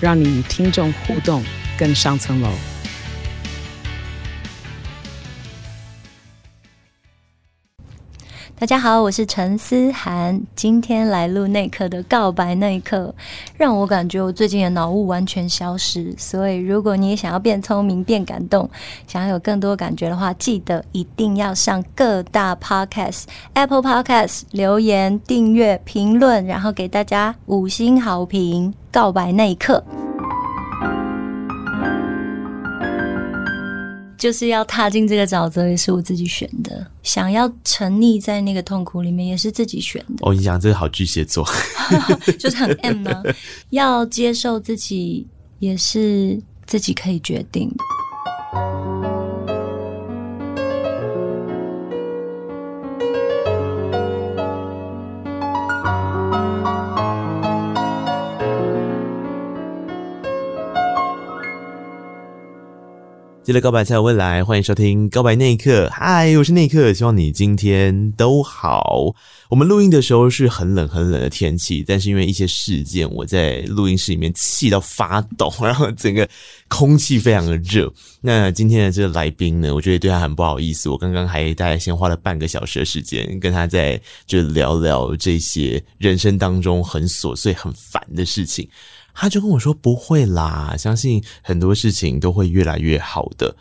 让你与听众互动更上层楼。大家好，我是陈思涵，今天来录内克的告白那一刻，让我感觉我最近的脑雾完全消失。所以，如果你也想要变聪明、变感动，想要有更多感觉的话，记得一定要上各大 Podcast、Apple Podcast 留言、订阅、评论，然后给大家五星好评。告白那一刻。就是要踏进这个沼泽，也是我自己选的；想要沉溺在那个痛苦里面，也是自己选的。哦，你讲这个好巨蟹座，就是很 M 呢。要接受自己，也是自己可以决定的。记得告白才有未来，欢迎收听告白那一刻。嗨，我是那一刻，希望你今天都好。我们录音的时候是很冷很冷的天气，但是因为一些事件，我在录音室里面气到发抖，然后整个空气非常的热。那今天的这个来宾呢，我觉得对他很不好意思。我刚刚还大概先花了半个小时的时间跟他在就聊聊这些人生当中很琐碎、很烦的事情。他就跟我说：“不会啦，相信很多事情都会越来越好的。”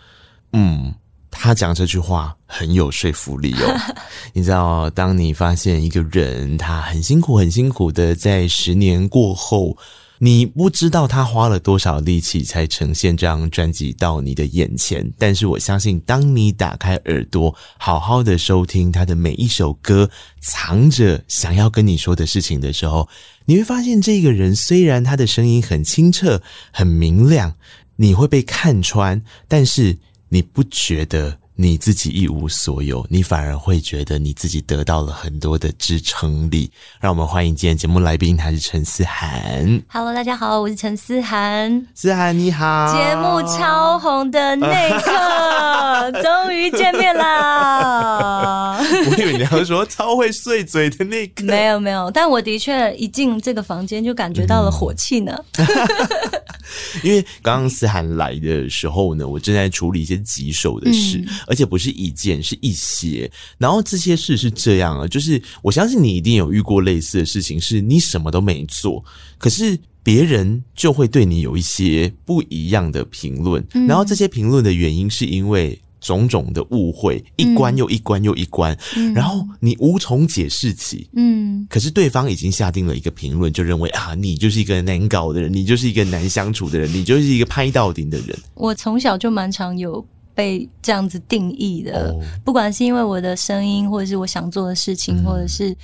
嗯，他讲这句话很有说服力哦。你知道，当你发现一个人他很辛苦、很辛苦的在十年过后，你不知道他花了多少力气才呈现这张专辑到你的眼前。但是我相信，当你打开耳朵，好好的收听他的每一首歌，藏着想要跟你说的事情的时候。你会发现，这个人虽然他的声音很清澈、很明亮，你会被看穿，但是你不觉得你自己一无所有，你反而会觉得你自己得到了很多的支撑力。让我们欢迎今天节目来宾，他是陈思涵。Hello，大家好，我是陈思涵。思涵你好，节目超红的那刻，终于见面啦！我以为你要说超会碎嘴的那个，没有没有，但我的确一进这个房间就感觉到了火气呢。嗯、因为刚刚思涵来的时候呢，我正在处理一些棘手的事，嗯、而且不是一件，是一些。然后这些事是这样啊，就是我相信你一定有遇过类似的事情，是你什么都没做，可是别人就会对你有一些不一样的评论，嗯、然后这些评论的原因是因为。种种的误会，一关又一关又一关，嗯、然后你无从解释起。嗯，可是对方已经下定了一个评论，就认为啊，你就是一个难搞的人，你就是一个难相处的人，你就是一个拍到顶的人。我从小就蛮常有被这样子定义的，哦、不管是因为我的声音，或者是我想做的事情，嗯、或者是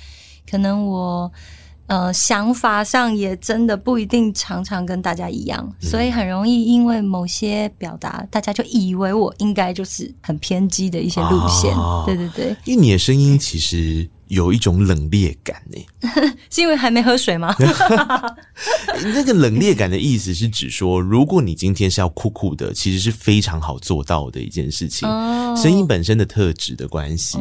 可能我。呃，想法上也真的不一定常常跟大家一样，嗯、所以很容易因为某些表达，大家就以为我应该就是很偏激的一些路线。啊、对对对，因为你的声音其实有一种冷冽感呢，是因为还没喝水吗？那个冷冽感的意思是指说，如果你今天是要酷酷的，其实是非常好做到的一件事情。哦、声音本身的特质的关系。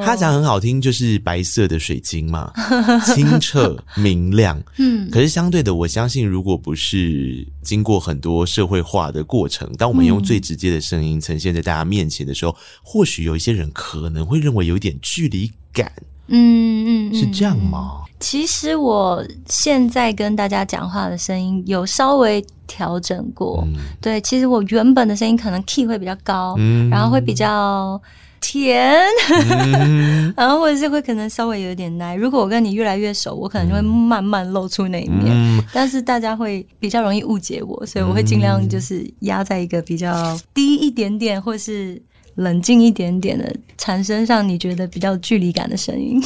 哦他讲很好听，就是白色的水晶嘛，清澈明亮。嗯，可是相对的，我相信，如果不是经过很多社会化的过程，当我们用最直接的声音呈现在大家面前的时候，嗯、或许有一些人可能会认为有点距离感。嗯嗯，是这样吗？其实我现在跟大家讲话的声音有稍微调整过。嗯、对，其实我原本的声音可能 key 会比较高，嗯、然后会比较。甜，嗯、然后或者是会可能稍微有点奶。如果我跟你越来越熟，我可能就会慢慢露出那一面。嗯、但是大家会比较容易误解我，所以我会尽量就是压在一个比较低一点点，或是冷静一点点的，产生让你觉得比较距离感的声音。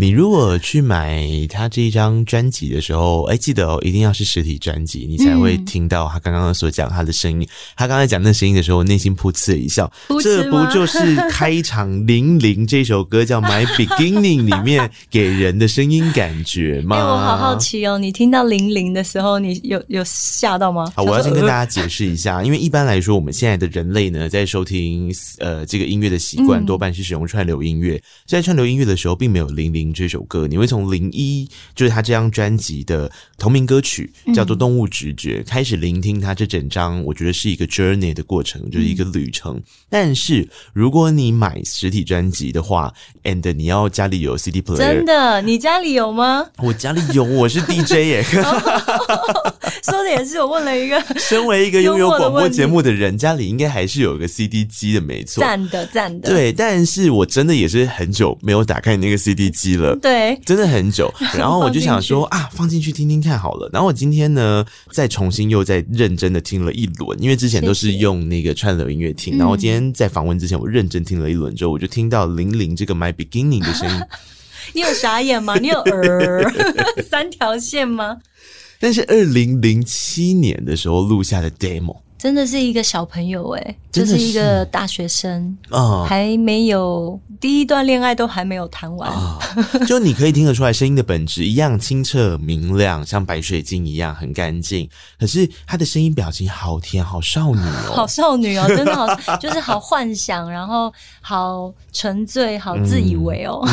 你如果去买他这一张专辑的时候，哎，记得哦，一定要是实体专辑，你才会听到他刚刚所讲他的声音。嗯、他刚才讲那声音的时候，内心噗嗤一笑。这不就是开场《零零》这首歌叫《My Beginning》里面给人的声音感觉吗？我好好奇哦，你听到《零零》的时候，你有有吓到吗？好，我要先跟 大家解释一下，因为一般来说，我们现在的人类呢，在收听呃这个音乐的习惯，多半是使用串流音乐。在串流音乐的时候，并没有《零零》。这首歌，你会从零一，就是他这张专辑的同名歌曲，叫做《动物直觉》，嗯、开始聆听他这整张，我觉得是一个 journey 的过程，就是一个旅程。嗯、但是如果你买实体专辑的话，and 你要家里有 CD player，真的，你家里有吗？我家里有，我是 DJ 耶。说的也是，我问了一个，身为一个拥有广播节目的人，家里应该还是有一个 CD 机的，没错。赞的，赞的。对，但是我真的也是很久没有打开那个 CD 机了。对，真的很久。然后我就想说啊，放进去听听看好了。然后我今天呢，再重新又再认真的听了一轮，因为之前都是用那个串流音乐听。然后今天在访问之前，我认真听了一轮之后，我就听到零零这个 My Beginning 的声音。你有傻眼吗？你有呃 三条线吗？但是二零零七年的时候录下的 demo。真的是一个小朋友哎，就是一个大学生啊，还没有第一段恋爱都还没有谈完，就你可以听得出来，声音的本质一样清澈明亮，像白水晶一样很干净。可是他的声音表情好甜，好少女哦，好少女哦，真的好，就是好幻想，然后好沉醉，好自以为哦，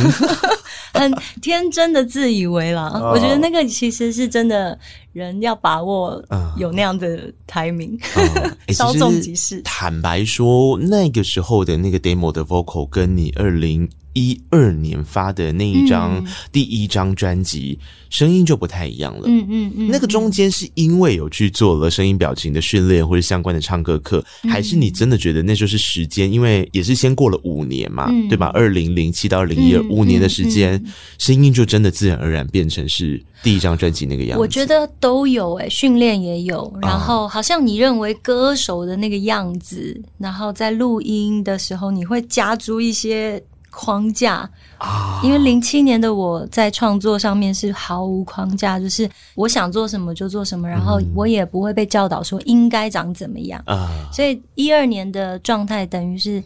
很天真的自以为啦。我觉得那个其实是真的。人要把握有那样的 timing，稍纵即逝。坦白说，那个时候的那个 demo 的 vocal 跟你二零一二年发的那一张第一张专辑，声音就不太一样了。嗯嗯嗯，那个中间是因为有去做了声音表情的训练或者相关的唱歌课，还是你真的觉得那就是时间？因为也是先过了五年嘛，对吧？二零零七到二零一二五年的时间，声音就真的自然而然变成是。第一张专辑那个样子，我觉得都有诶、欸，训练也有，然后好像你认为歌手的那个样子，然后在录音的时候，你会加诸一些框架啊。因为零七年的我在创作上面是毫无框架，就是我想做什么就做什么，然后我也不会被教导说应该长怎么样啊。所以一二年的状态等于是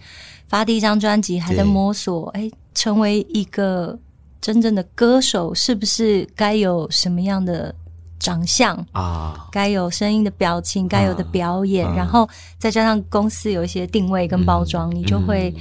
发第一张专辑，还在摸索，哎、欸，成为一个。真正的歌手是不是该有什么样的长相啊？该有声音的表情，该有的表演，啊、然后再加上公司有一些定位跟包装，嗯、你就会。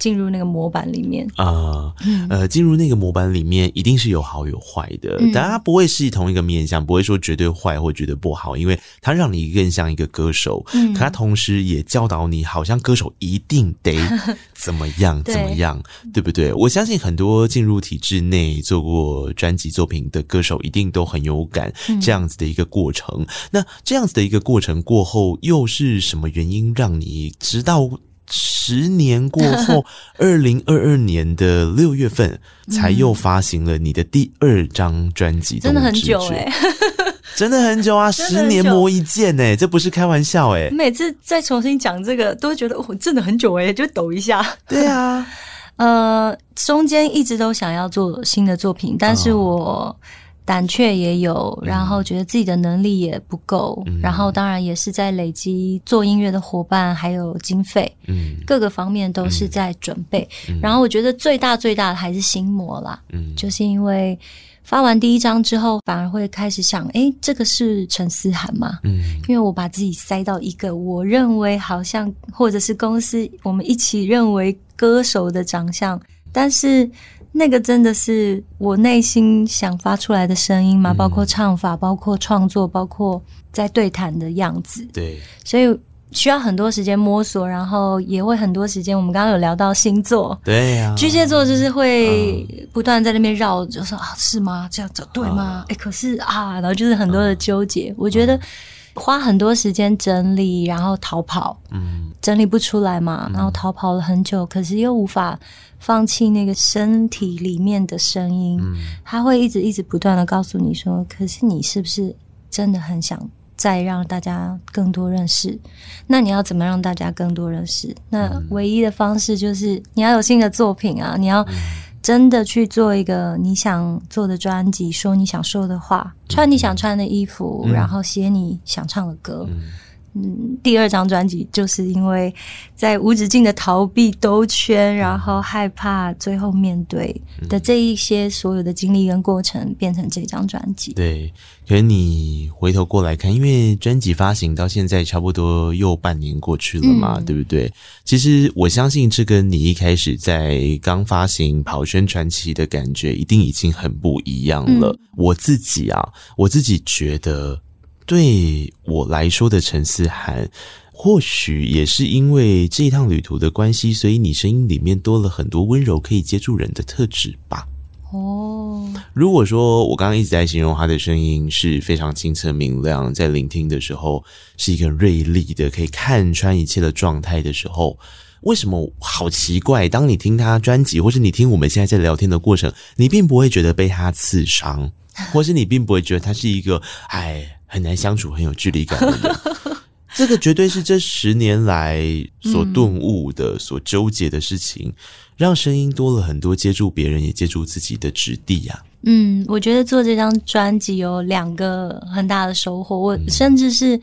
进入那个模板里面啊，呃，进入那个模板里面一定是有好有坏的，嗯、但它不会是同一个面向，不会说绝对坏或绝对不好，因为它让你更像一个歌手，嗯，可它同时也教导你，好像歌手一定得 怎么样怎么样，对，对不对？我相信很多进入体制内做过专辑作品的歌手，一定都很有感这样子的一个过程。嗯、那这样子的一个过程过后，又是什么原因让你直到？十年过 后，二零二二年的六月份才又发行了你的第二张专辑，真的很久哎，真的很久啊，十年磨一剑哎，这不是开玩笑哎。每次再重新讲这个，都会觉得哦，真的很久哎，就抖一下。对啊，呃，中间一直都想要做新的作品，但是我。胆怯也有，然后觉得自己的能力也不够，嗯、然后当然也是在累积做音乐的伙伴，还有经费，嗯，各个方面都是在准备。嗯、然后我觉得最大最大的还是心魔啦，嗯，就是因为发完第一张之后，反而会开始想，诶，这个是陈思涵吗？嗯，因为我把自己塞到一个我认为好像，或者是公司我们一起认为歌手的长相，但是。那个真的是我内心想发出来的声音吗？包括唱法，包括创作，包括在对谈的样子。对，所以需要很多时间摸索，然后也会很多时间。我们刚刚有聊到星座，对呀、啊，巨蟹座就是会不断在那边绕，就说啊，是吗？这样子对吗？哎、啊，可是啊，然后就是很多的纠结。啊、我觉得花很多时间整理，然后逃跑，嗯，整理不出来嘛，然后逃跑了很久，可是又无法。放弃那个身体里面的声音，嗯、他会一直一直不断的告诉你说：“可是你是不是真的很想再让大家更多认识？那你要怎么让大家更多认识？那唯一的方式就是你要有新的作品啊！你要真的去做一个你想做的专辑，说你想说的话，穿你想穿的衣服，嗯、然后写你想唱的歌。嗯嗯，第二张专辑就是因为在无止境的逃避兜圈，然后害怕最后面对的这一些所有的经历跟过程，变成这张专辑。对，可是你回头过来看，因为专辑发行到现在差不多又半年过去了嘛，嗯、对不对？其实我相信这跟你一开始在刚发行《跑宣传期》的感觉，一定已经很不一样了。嗯、我自己啊，我自己觉得。对我来说的陈思涵，或许也是因为这一趟旅途的关系，所以你声音里面多了很多温柔可以接住人的特质吧。哦，如果说我刚刚一直在形容他的声音是非常清澈明亮，在聆听的时候是一个锐利的，可以看穿一切的状态的时候，为什么好奇怪？当你听他专辑，或是你听我们现在在聊天的过程，你并不会觉得被他刺伤，或是你并不会觉得他是一个哎。很难相处、很有距离感的人，这个绝对是这十年来所顿悟的、嗯、所纠结的事情，让声音多了很多接触别人也接触自己的质地呀、啊。嗯，我觉得做这张专辑有两个很大的收获，我甚至是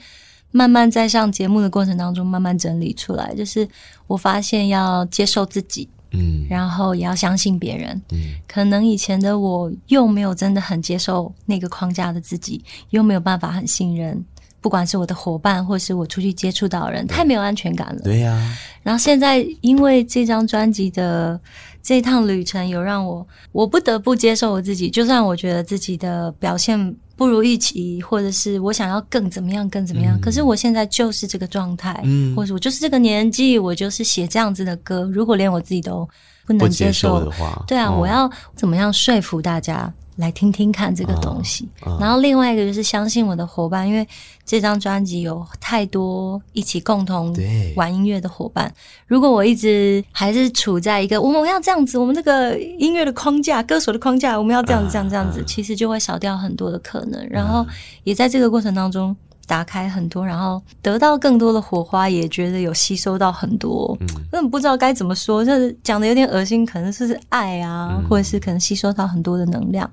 慢慢在上节目的过程当中慢慢整理出来，就是我发现要接受自己。嗯，然后也要相信别人。嗯，可能以前的我又没有真的很接受那个框架的自己，又没有办法很信任，不管是我的伙伴，或是我出去接触到的人，太没有安全感了。对呀、啊。然后现在因为这张专辑的这趟旅程，有让我我不得不接受我自己，就算我觉得自己的表现。不如预期，或者是我想要更怎么样，更怎么样。嗯、可是我现在就是这个状态，嗯，或者我就是这个年纪，我就是写这样子的歌。如果连我自己都不能接受，的话，对啊，哦、我要怎么样说服大家？来听听看这个东西，然后另外一个就是相信我的伙伴，因为这张专辑有太多一起共同玩音乐的伙伴。如果我一直还是处在一个我们要这样子，我们这个音乐的框架、歌手的框架，我们要这样子、这样这样子，其实就会少掉很多的可能。然后也在这个过程当中打开很多，然后得到更多的火花，也觉得有吸收到很多。嗯，根本不知道该怎么说，就是讲的有点恶心，可能是爱啊，或者是可能吸收到很多的能量。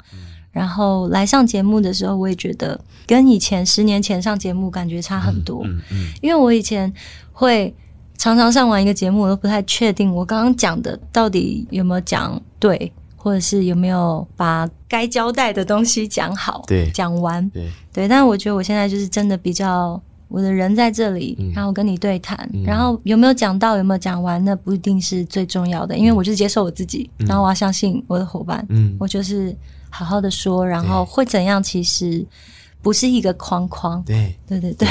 然后来上节目的时候，我也觉得跟以前十年前上节目感觉差很多。嗯嗯，因为我以前会常常上完一个节目，我都不太确定我刚刚讲的到底有没有讲对，或者是有没有把该交代的东西讲好，对，讲完，对对。但我觉得我现在就是真的比较，我的人在这里，然后跟你对谈，然后有没有讲到，有没有讲完，那不一定是最重要的，因为我就是接受我自己，然后我要相信我的伙伴，嗯，我就是。好好的说，然后会怎样？其实不是一个框框。对，对对对。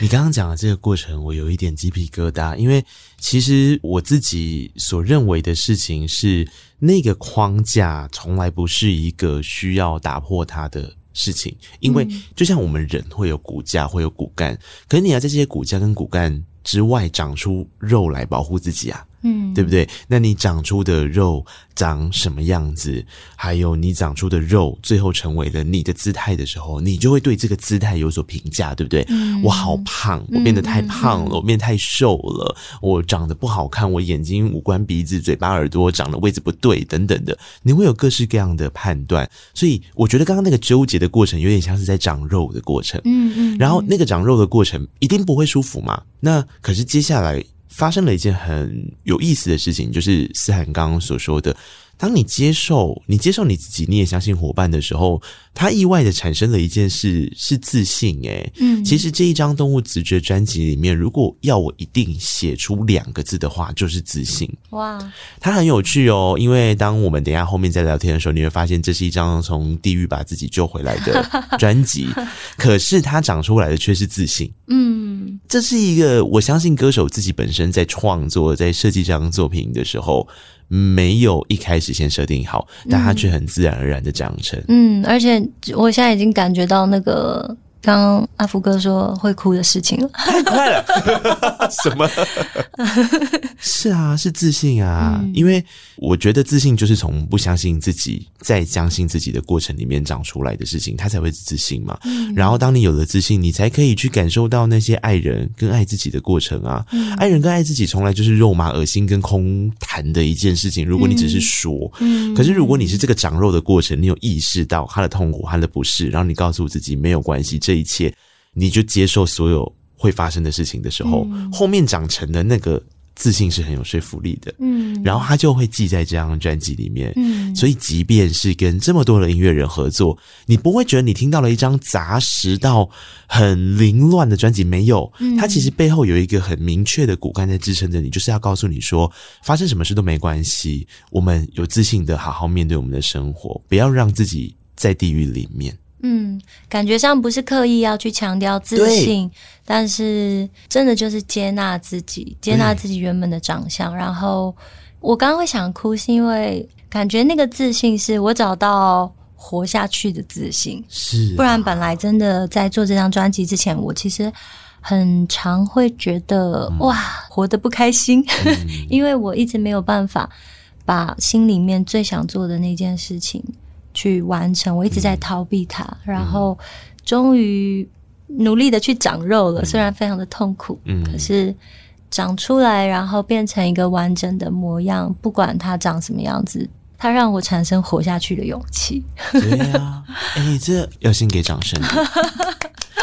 你刚刚讲的这个过程，我有一点鸡皮疙瘩，因为其实我自己所认为的事情是，那个框架从来不是一个需要打破它的事情，因为就像我们人会有骨架，会有骨干，可是你要在这些骨架跟骨干之外长出肉来保护自己啊。嗯，对不对？那你长出的肉长什么样子？还有你长出的肉，最后成为了你的姿态的时候，你就会对这个姿态有所评价，对不对？嗯，我好胖，我变得太胖了，嗯，我变得太瘦了，我长得不好看，我眼睛、五官、鼻子、嘴巴、耳朵长的位置不对，等等的，你会有各式各样的判断。所以，我觉得刚刚那个纠结的过程，有点像是在长肉的过程。嗯嗯，然后那个长肉的过程一定不会舒服嘛？那可是接下来。发生了一件很有意思的事情，就是思涵刚刚所说的。当你接受，你接受你自己，你也相信伙伴的时候，他意外的产生了一件事，是自信。诶，嗯，其实这一张动物直觉专辑里面，如果要我一定写出两个字的话，就是自信。哇，它很有趣哦，因为当我们等一下后面在聊天的时候，你会发现这是一张从地狱把自己救回来的专辑，可是它长出来的却是自信。嗯，这是一个我相信歌手自己本身在创作、在设计这张作品的时候。没有一开始先设定好，但它却很自然而然的长成。嗯，而且我现在已经感觉到那个刚刚阿福哥说会哭的事情了，太快了，什么？是啊，是自信啊，嗯、因为我觉得自信就是从不相信自己，再相信自己的过程里面长出来的事情，他才会自信嘛。嗯、然后当你有了自信，你才可以去感受到那些爱人跟爱自己的过程啊。嗯、爱人跟爱自己从来就是肉麻、恶心跟空谈的一件事情。如果你只是说，嗯，可是如果你是这个长肉的过程，你有意识到他的痛苦、他的不适，然后你告诉自己没有关系，这一切你就接受所有会发生的事情的时候，嗯、后面长成的那个。自信是很有说服力的，嗯，然后他就会记在这张专辑里面，嗯，所以即便是跟这么多的音乐人合作，你不会觉得你听到了一张杂食到很凌乱的专辑，没有，嗯，它其实背后有一个很明确的骨干在支撑着你，就是要告诉你说，发生什么事都没关系，我们有自信的好好面对我们的生活，不要让自己在地狱里面。嗯，感觉上不是刻意要去强调自信，但是真的就是接纳自己，接纳自己原本的长相。然后我刚刚会想哭，是因为感觉那个自信是我找到活下去的自信。是、啊，不然本来真的在做这张专辑之前，我其实很常会觉得、嗯、哇，活得不开心，嗯、因为我一直没有办法把心里面最想做的那件事情。去完成，我一直在逃避它，嗯、然后终于努力的去长肉了，嗯、虽然非常的痛苦，嗯，可是长出来，然后变成一个完整的模样，不管它长什么样子，它让我产生活下去的勇气。对呀，哎，这要先给掌声。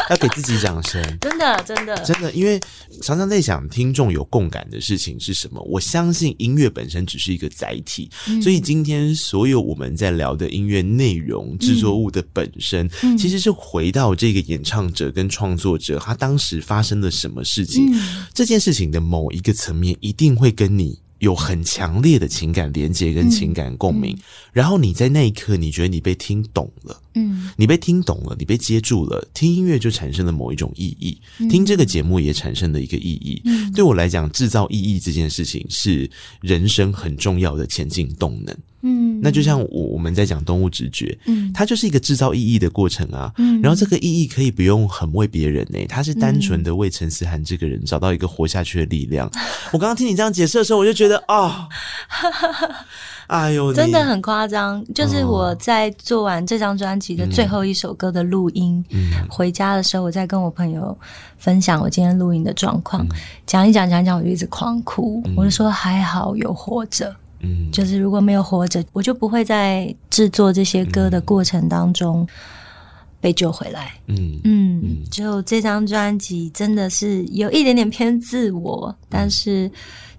要给自己掌声，真的，真的，真的，因为常常在想听众有共感的事情是什么。我相信音乐本身只是一个载体，嗯、所以今天所有我们在聊的音乐内容、制作物的本身，嗯、其实是回到这个演唱者跟创作者他当时发生了什么事情，嗯、这件事情的某一个层面一定会跟你。有很强烈的情感连接跟情感共鸣，然后你在那一刻，你觉得你被听懂了，嗯，你被听懂了，你被接住了，听音乐就产生了某一种意义，嗯、听这个节目也产生了一个意义。嗯、对我来讲，制造意义这件事情是人生很重要的前进动能。嗯，那就像我我们在讲动物直觉，嗯，它就是一个制造意义的过程啊。嗯，然后这个意义可以不用很为别人呢、欸，它是单纯的为陈思涵这个人找到一个活下去的力量。嗯、我刚刚听你这样解释的时候，我就觉得啊，哦、哎呦，真的很夸张。就是我在做完这张专辑的最后一首歌的录音，嗯，回家的时候，我在跟我朋友分享我今天录音的状况，讲、嗯、一讲讲一讲，我就一直狂哭，嗯、我就说还好有活着。嗯，就是如果没有活着，我就不会在制作这些歌的过程当中被救回来。嗯嗯，嗯，就这张专辑真的是有一点点偏自我，但是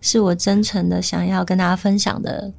是我真诚的想要跟大家分享的。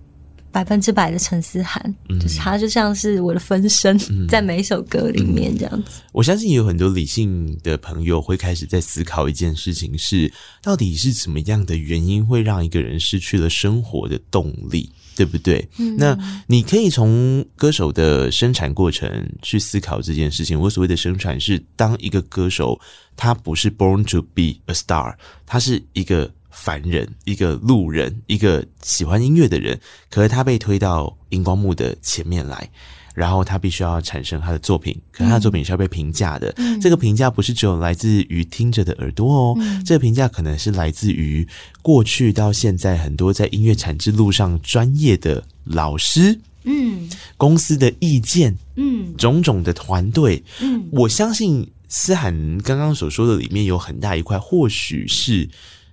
百分之百的陈思涵，嗯、就是他就像是我的分身，嗯、在每一首歌里面这样子。我相信有很多理性的朋友会开始在思考一件事情是：是到底是怎么样的原因会让一个人失去了生活的动力，对不对？嗯、那你可以从歌手的生产过程去思考这件事情。我所谓的生产是，当一个歌手他不是 born to be a star，他是一个。凡人，一个路人，一个喜欢音乐的人，可是他被推到荧光幕的前面来，然后他必须要产生他的作品，可是他的作品是要被评价的。嗯、这个评价不是只有来自于听着的耳朵哦，嗯、这个评价可能是来自于过去到现在很多在音乐产制路上专业的老师，嗯，公司的意见，嗯，种种的团队，嗯，我相信思涵刚刚所说的里面有很大一块，或许是。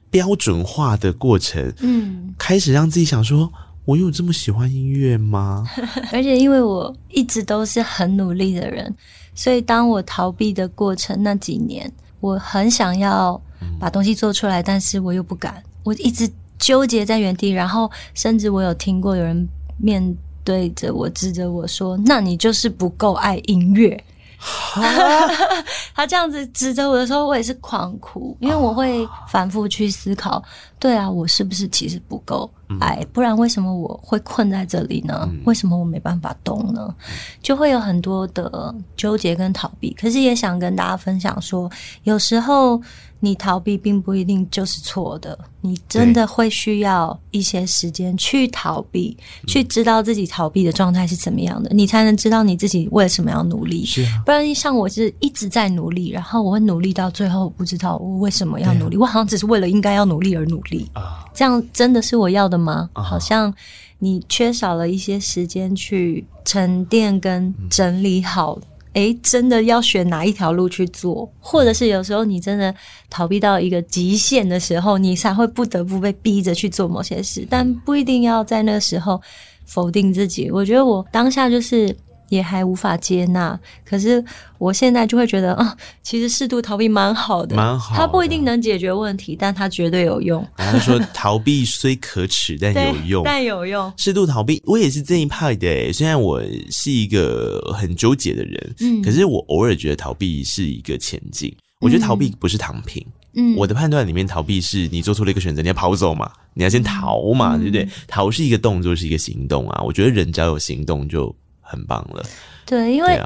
标准化的过程，嗯，开始让自己想说，我有这么喜欢音乐吗？而且因为我一直都是很努力的人，所以当我逃避的过程那几年，我很想要把东西做出来，嗯、但是我又不敢，我一直纠结在原地。然后，甚至我有听过有人面对着我指着我说：“那你就是不够爱音乐。” 他这样子指着我的时候，我也是狂哭，因为我会反复去思考，对啊，我是不是其实不够爱？不然为什么我会困在这里呢？为什么我没办法动呢？就会有很多的纠结跟逃避。可是也想跟大家分享说，有时候。你逃避并不一定就是错的，你真的会需要一些时间去逃避，去知道自己逃避的状态是怎么样的，你才能知道你自己为什么要努力。是啊，不然像我是一直在努力，然后我会努力到最后，不知道我为什么要努力，我好像只是为了应该要努力而努力啊。这样真的是我要的吗？好像你缺少了一些时间去沉淀跟整理好。诶，真的要选哪一条路去做，或者是有时候你真的逃避到一个极限的时候，你才会不得不被逼着去做某些事，但不一定要在那个时候否定自己。我觉得我当下就是。也还无法接纳，可是我现在就会觉得啊，其实适度逃避蛮好的，蛮好的。它不一定能解决问题，但它绝对有用。然后说逃避虽可耻，但有用，但有用。适度逃避，我也是这一派的。虽然我是一个很纠结的人，嗯，可是我偶尔觉得逃避是一个前进。我觉得逃避不是躺平，嗯，我的判断里面，逃避是你做出了一个选择，你要跑走嘛，你要先逃嘛，嗯，对不对？逃是一个动作，是一个行动啊。我觉得人只要有行动就。很棒了，对，因为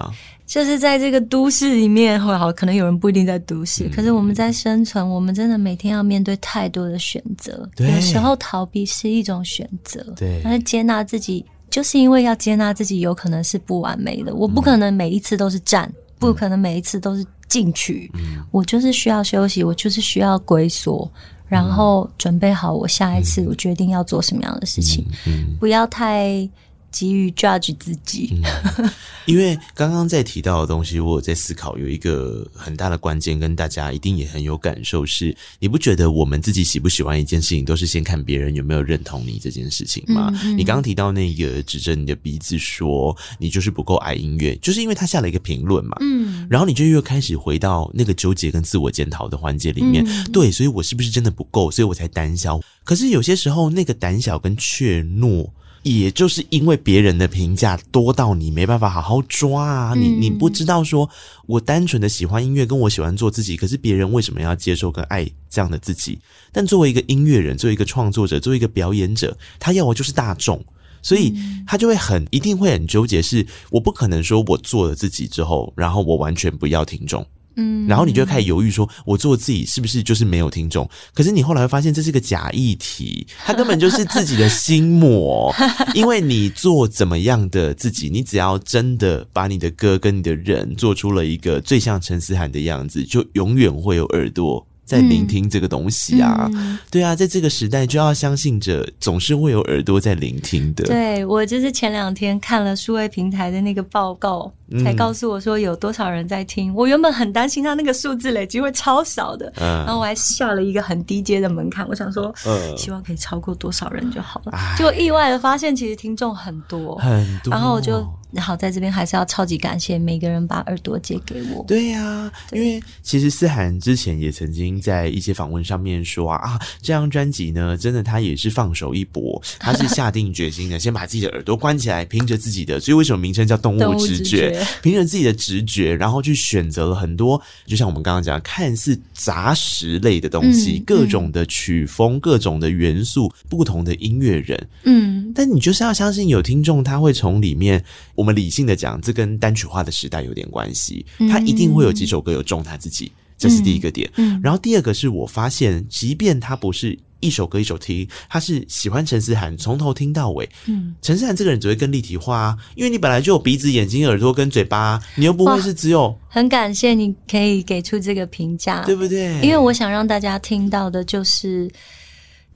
就是在这个都市里面，会好，可能有人不一定在都市，嗯，可是我们在生存，我们真的每天要面对太多的选择，有时候逃避是一种选择，对，但是接纳自己，就是因为要接纳自己，有可能是不完美的，我不可能每一次都是站，嗯，不可能每一次都是进去，嗯，我就是需要休息，我就是需要归缩，然后准备好我下一次我决定要做什么样的事情，嗯嗯，不要太。急于 judge 自己，嗯，因为刚刚在提到的东西，我有在思考，有一个很大的关键，跟大家一定也很有感受是，你不觉得我们自己喜不喜欢一件事情，都是先看别人有没有认同你这件事情吗？嗯嗯，你刚刚提到那个指着你的鼻子说你就是不够爱音乐，就是因为他下了一个评论嘛，嗯，然后你就又开始回到那个纠结跟自我检讨的环节里面，嗯，对，所以我是不是真的不够，所以我才胆小？可是有些时候，那个胆小跟怯懦。也就是因为别人的评价多到你没办法好好抓啊，你你不知道说，我单纯的喜欢音乐，跟我喜欢做自己，可是别人为什么要接受跟爱这样的自己？但作为一个音乐人，作为一个创作者，作为一个表演者，他要的就是大众，所以他就会很一定会很纠结，是我不可能说我做了自己之后，然后我完全不要听众。嗯，然后你就开始犹豫说，我做自己是不是就是没有听众？可是你后来会发现这是个假议题，它根本就是自己的心魔。因为你做怎么样的自己，你只要真的把你的歌跟你的人做出了一个最像陈思涵的样子，就永远会有耳朵。在聆听这个东西啊，嗯、对啊，在这个时代就要相信着，总是会有耳朵在聆听的。对，我就是前两天看了数位平台的那个报告，才告诉我说有多少人在听。嗯、我原本很担心他那个数字累积会超少的，嗯、然后我还下了一个很低阶的门槛，我想说，嗯、希望可以超过多少人就好了。结果意外的发现，其实听众很多很多，然后我就。好，在这边还是要超级感谢每个人把耳朵借给我。对呀、啊，因为其实思涵之前也曾经在一些访问上面说啊，啊，这张专辑呢，真的他也是放手一搏，他是下定决心的，先把自己的耳朵关起来，凭着自己的，所以为什么名称叫动物直觉？凭着自己的直觉，然后去选择了很多，就像我们刚刚讲，看似杂食类的东西，嗯、各种的曲风，嗯、各种的元素，不同的音乐人，嗯，但你就是要相信有听众，他会从里面。我们理性的讲，这跟单曲化的时代有点关系。他一定会有几首歌有中他自己，这是第一个点。嗯，然后第二个是我发现，即便他不是一首歌一首听，他是喜欢陈思涵，从头听到尾。嗯，陈思涵这个人只会更立体化啊，因为你本来就有鼻子、眼睛、耳朵跟嘴巴，你又不会是只有。很感谢你可以给出这个评价，对不对？因为我想让大家听到的就是，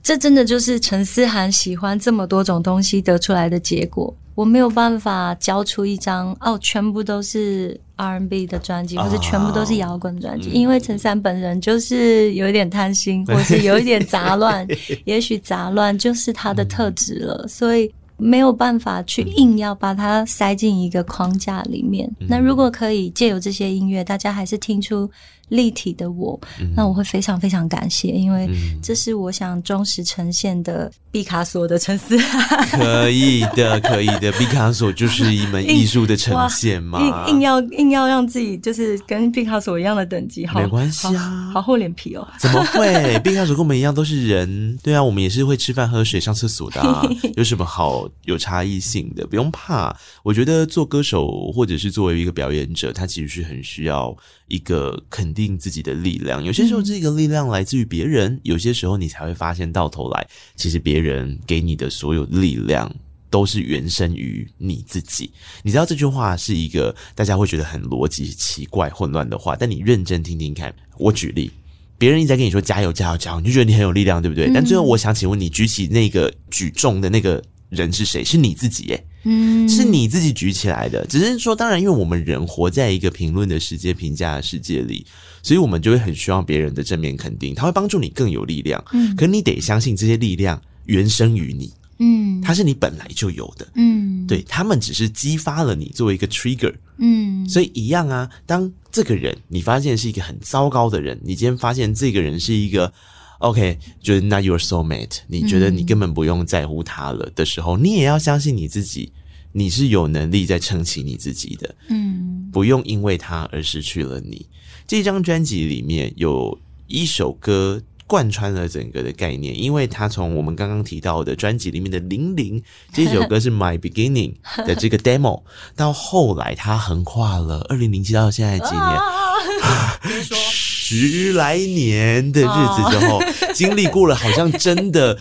这真的就是陈思涵喜欢这么多种东西得出来的结果。我没有办法交出一张哦，全部都是 R&B 的专辑，或者全部都是摇滚专辑，哦、因为陈三本人就是有一点贪心，或是有一点杂乱，也许杂乱就是他的特质了，嗯、所以没有办法去硬要把它塞进一个框架里面。嗯、那如果可以借由这些音乐，大家还是听出立体的我，嗯、那我会非常非常感谢，因为这是我想忠实呈现的毕卡索的沉思汉。可以的，可以的。毕卡索就是一门艺术的呈现嘛。硬硬要硬要让自己就是跟毕卡索一样的等级，好，没关系啊，好厚脸皮哦。怎么会？毕卡索跟我们一样都是人，对啊，我们也是会吃饭、喝水、上厕所的啊，有什么好有差异性的？不用怕。我觉得做歌手或者是作为一个表演者，他其实是很需要一个肯定自己的力量。有些时候，这个力量来自于别人，有些时候你才会发现，到头来，其实别人给你的所有力量，都是原生于你自己。你知道这句话是一个大家会觉得很逻辑奇怪、混乱的话，但你认真听听看。我举例，别人一直在跟你说加油、加油、加油，你就觉得你很有力量，对不对？但最后，我想请问你，举起那个举重的那个人是谁？是你自己耶。嗯，是你自己举起来的。只是说，当然，因为我们人活在一个评论的世界、评价的世界里，所以我们就会很需要别人的正面肯定，他会帮助你更有力量。嗯，可是你得相信这些力量原生于你。嗯，它是你本来就有的。嗯，对，他们只是激发了你作为一个 trigger。嗯，所以一样啊。当这个人你发现是一个很糟糕的人，你今天发现这个人是一个。OK，就是 Not your soulmate，你觉得你根本不用在乎他了的时候，嗯，你也要相信你自己，你是有能力在撑起你自己的。嗯，不用因为他而失去了你。这张专辑里面有一首歌贯穿了整个的概念，因为它从我们刚刚提到的专辑里面的零零这首歌 是 My Beginning 的这个 demo，到后来它横跨了二零零七到现在几年。啊 十来年的日子之后，经历过了，好像真的。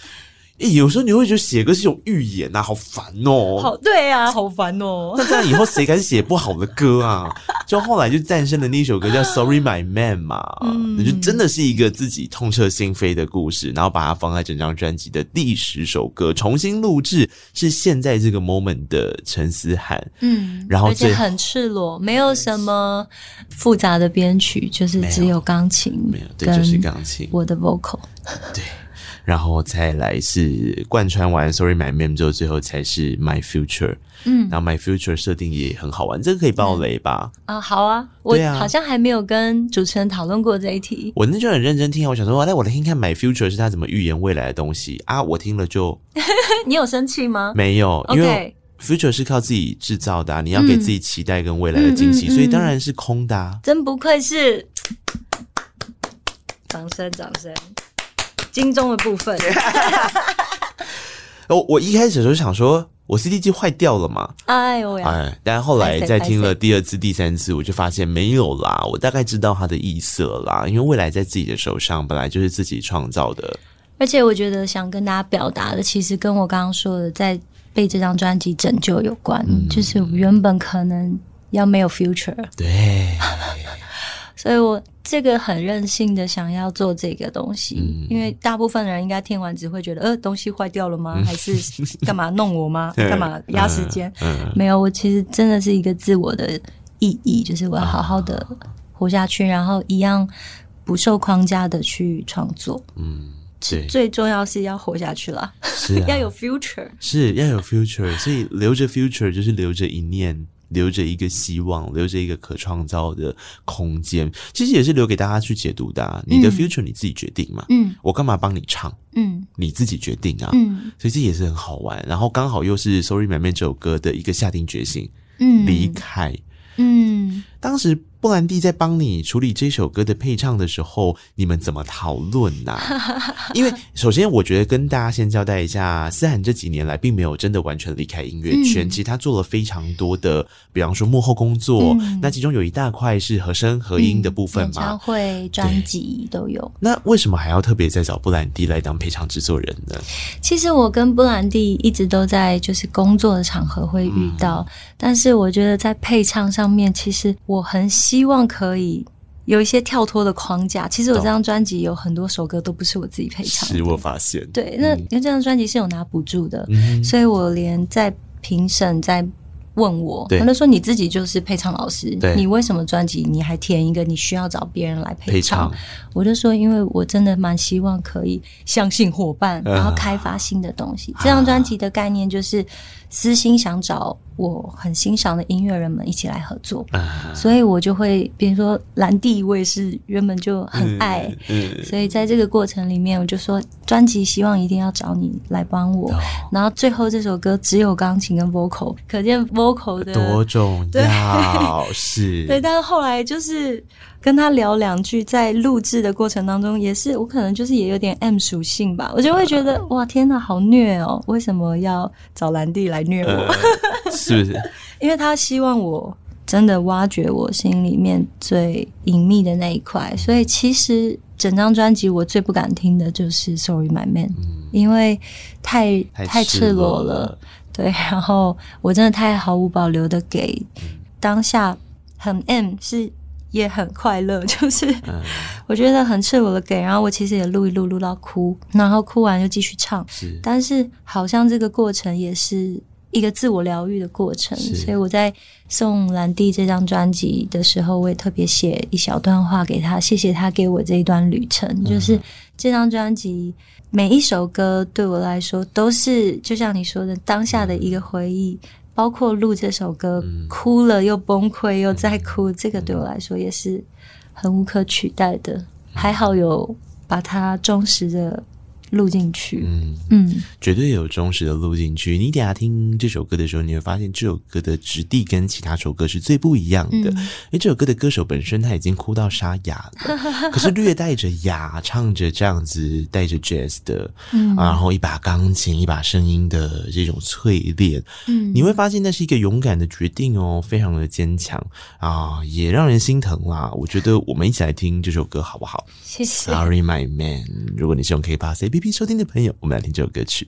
诶，有时候你会觉得写歌是一种预言呐，好烦哦。好，对啊，好烦哦。那这样以后谁敢写不好的歌啊？就后来就诞生了那一首歌叫《Sorry My Man》嘛，那就真的是一个自己痛彻心扉的故事，然后把它放在整张专辑的第十首歌，重新录制，是现在这个 moment 的陈思涵。嗯，然后而且很赤裸，没有什么复杂的编曲，就是只有钢琴，没有，对，就是钢琴，我的 vocal，对。然后再来是贯穿完 Sorry My Mem 之后，最后才是 My Future。嗯，然后 My Future 设定也很好玩，这个可以爆雷吧？啊，好啊，我好像还没有跟主持人讨论过这一题。我那就很认真听，我想说，来我来听看 My Future 是他怎么预言未来的东西啊！我听了就，你有生气吗？没有，因为 Future 是靠自己制造的，你要给自己期待跟未来的惊喜，所以当然是空的。真不愧是，掌声，掌声。心中的部分，我 我一开始的时候想说，我 CD 机坏掉了嘛？哎呦呀！哎，但后来再听了第二次、第三次，我就发现没有啦。我大概知道它的意思了啦，因为未来在自己的手上，本来就是自己创造的。而且我觉得想跟大家表达的，其实跟我刚刚说的，在被这张专辑拯救有关，嗯、就是原本可能要没有 future。对，所以我。这个很任性的想要做这个东西，嗯、因为大部分人应该听完只会觉得，呃，东西坏掉了吗？还是干嘛弄我吗？干嘛压时间？嗯嗯、没有，我其实真的是一个自我的意义，就是我要好好的活下去，啊、然后一样不受框架的去创作。嗯，最重要是要活下去了，是、啊、要有 future，是要有 future，所以留着 future 就是留着一念。留着一个希望，留着一个可创造的空间，其实也是留给大家去解读的啊。你的 future 你自己决定嘛。嗯，我干嘛帮你唱？嗯，你自己决定啊。嗯，所以这也是很好玩。然后刚好又是《Sorry My Man》这首歌的一个下定决心，嗯，离开。嗯，当时。布兰蒂在帮你处理这首歌的配唱的时候，你们怎么讨论呢？因为首先，我觉得跟大家先交代一下，思涵这几年来并没有真的完全离开音乐圈，嗯、其实他做了非常多的，比方说幕后工作。嗯、那其中有一大块是和声和音的部分嘛，演唱会、专辑都有。那为什么还要特别再找布兰蒂来当配唱制作人呢？其实我跟布兰蒂一直都在就是工作的场合会遇到，嗯、但是我觉得在配唱上面，其实我很。希望可以有一些跳脱的框架。其实我这张专辑有很多首歌都不是我自己配唱的，是我发现。对，那因为这张专辑是有拿补助的，嗯、所以我连在评审在问我，他就说你自己就是配唱老师，你为什么专辑你还填一个你需要找别人来配唱？配唱我就说，因为我真的蛮希望可以相信伙伴，然后开发新的东西。啊、这张专辑的概念就是私心想找。我很欣赏的音乐人们一起来合作，啊、所以我就会，比如说蓝地，我也是原本就很爱，嗯嗯、所以在这个过程里面，我就说专辑希望一定要找你来帮我，哦、然后最后这首歌只有钢琴跟 vocal，可见 vocal 的多重要，对。是，对，但是后来就是。跟他聊两句，在录制的过程当中，也是我可能就是也有点 M 属性吧，我就会觉得哇，天哪，好虐哦！为什么要找兰弟来虐我？呃、是不是？因为他希望我真的挖掘我心里面最隐秘的那一块，所以其实整张专辑我最不敢听的就是《Sorry My Man》，嗯，因为太太赤裸了，对，然后我真的太毫无保留的给当下很 M 是。也很快乐，就是我觉得很赤裸的给，然后我其实也录一录，录到哭，然后哭完就继续唱。是，但是好像这个过程也是一个自我疗愈的过程，所以我在送兰弟这张专辑的时候，我也特别写一小段话给他，谢谢他给我这一段旅程。嗯、就是这张专辑每一首歌对我来说都是就像你说的当下的一个回忆。包括录这首歌，嗯、哭了又崩溃又再哭，嗯、这个对我来说也是很无可取代的。嗯、还好有把它忠实的。录进去，嗯嗯，嗯绝对有忠实的录进去。你等下听这首歌的时候，你会发现这首歌的质地跟其他首歌是最不一样的。嗯、因为这首歌的歌手本身他已经哭到沙哑了，可是略带着哑，唱着这样子带着 jazz 的，嗯，然后一把钢琴，一把声音的这种淬炼，嗯，你会发现那是一个勇敢的决定哦，非常的坚强啊，也让人心疼啦。我觉得我们一起来听这首歌好不好？谢谢。Sorry, my man。如果你是用 K-pop A P 收听的朋友，我们来听这首歌曲。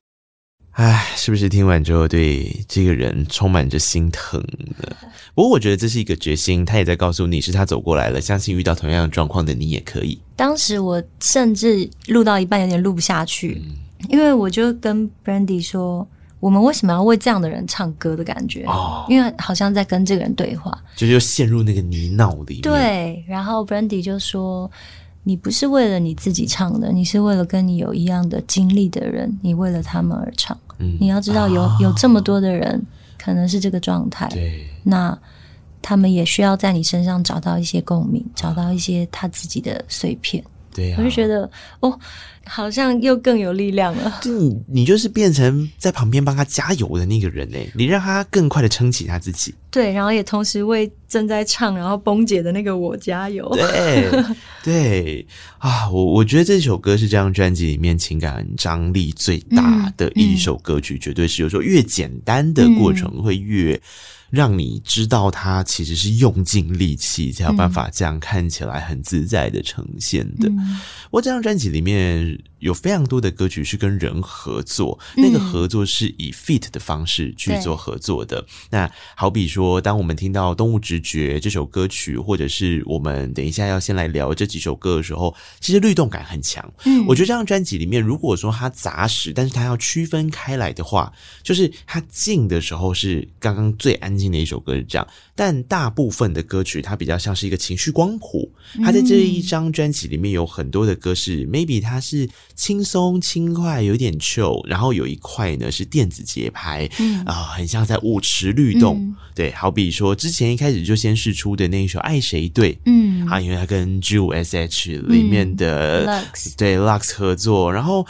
唉，是不是听完之后对这个人充满着心疼呢？不过我觉得这是一个决心，他也在告诉你是他走过来了，相信遇到同样的状况的你也可以。当时我甚至录到一半有点录不下去，嗯、因为我就跟 Brandy 说：“我们为什么要为这样的人唱歌的感觉？哦，因为好像在跟这个人对话，就就陷入那个泥淖里面。”对，然后 Brandy 就说。你不是为了你自己唱的，你是为了跟你有一样的经历的人，你为了他们而唱。嗯，你要知道有，有、这么多的人可能是这个状态，对，那他们也需要在你身上找到一些共鸣，找到一些他自己的碎片。对、啊，我就觉得哦。好像又更有力量了。就你，你就是变成在旁边帮他加油的那个人嘞，你让他更快的撑起他自己。对，然后也同时为正在唱然后崩解的那个我加油。对，对啊，我我觉得这首歌是这张专辑里面情感张力最大的一首歌曲，嗯嗯、绝对是。有时候越简单的过程会越让你知道他其实是用尽力气才有办法这样看起来很自在的呈现的。嗯、我这张专辑里面。有非常多的歌曲是跟人合作，嗯、那个合作是以 feat 的方式去做合作的。那好比说，当我们听到《动物直觉》这首歌曲，或者是我们等一下要先来聊这几首歌的时候，其实律动感很强。嗯，我觉得这张专辑里面，如果说它杂实，但是它要区分开来的话，就是它静的时候是刚刚最安静的一首歌是这样，但大部分的歌曲它比较像是一个情绪光谱。它在这一张专辑里面有很多的歌是、嗯、maybe 它是。轻松轻快，有点 chill，然后有一块呢是电子节拍，啊、嗯呃，很像在舞池律动。嗯、对，好比说之前一开始就先试出的那一首《爱谁对》，嗯，啊，因为它跟 G 五 S H 里面的、对 Lux 合作，然后。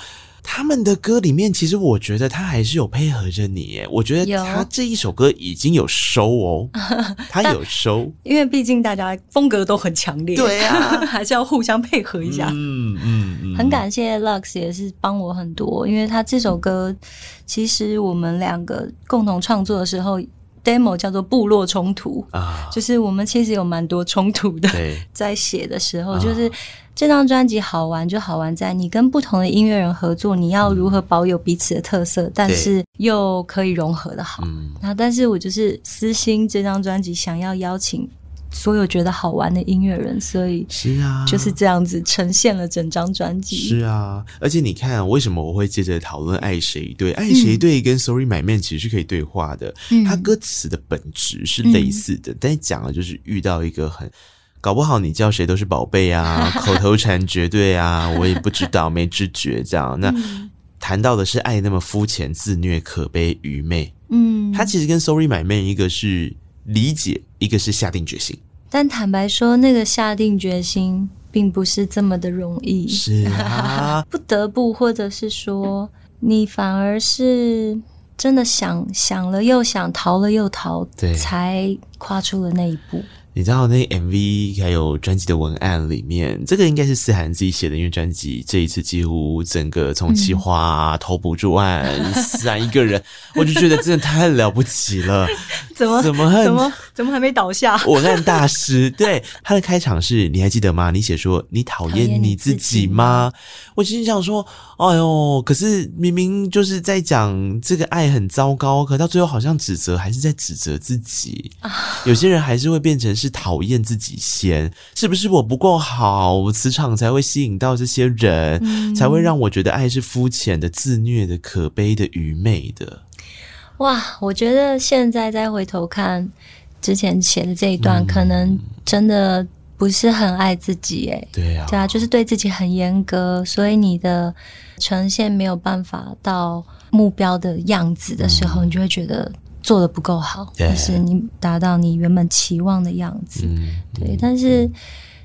他们的歌里面，其实我觉得他还是有配合着你耶。我觉得他这一首歌已经有收哦，他有收，因为毕竟大家风格都很强烈，对啊，还是要互相配合一下。嗯嗯嗯，很感谢 Lux 也是帮我很多，因为他这首歌其实我们两个共同创作的时候，demo 叫做《部落冲突》啊，就是我们其实有蛮多冲突的，在写的时候就是。这张专辑好玩就好玩在你跟不同的音乐人合作，你要如何保有彼此的特色，嗯、但是又可以融合的好。嗯、然后，但是我就是私心这张专辑想要邀请所有觉得好玩的音乐人，所以是啊，就是这样子呈现了整张专辑。是啊，而且你看，为什么我会接着讨论《爱谁对》？《爱谁对》跟《Sorry My Man》其实是可以对话的，嗯、它歌词的本质是类似的，嗯、但讲的就是遇到一个很。搞不好你叫谁都是宝贝啊，口头禅绝对啊，我也不知道，没知觉这样。那谈到的是爱那么肤浅、自虐、可悲、愚昧，嗯，他其实跟 Sorry My Man 一个是理解，一个是下定决心。但坦白说，那个下定决心并不是这么的容易。是啊，不得不，或者是说，你反而是真的想想了又想，逃了又逃，对，才跨出了那一步。你知道那 MV 还有专辑的文案里面，这个应该是思涵自己写的，因为专辑这一次几乎整个从企划、啊、投补助案，思涵一个人，我就觉得真的太了不起了。怎么怎么怎么怎么还没倒下？文案大师，对，他的开场是你还记得吗？你写说你讨厌你自己吗？我心想说，哎呦，可是明明就是在讲这个爱很糟糕，可到最后好像指责还是在指责自己。有些人还是会变成是讨厌自己先，是不是我不够好，磁场才会吸引到这些人，嗯、才会让我觉得爱是肤浅的、自虐的、可悲的、愚昧的。哇，我觉得现在再回头看之前写的这一段，嗯、可能真的不是很爱自己诶。对啊，对啊，就是对自己很严格，所以你的呈现没有办法到目标的样子的时候，嗯、你就会觉得做的不够好，就、嗯、是你达到你原本期望的样子。嗯、对，但是。嗯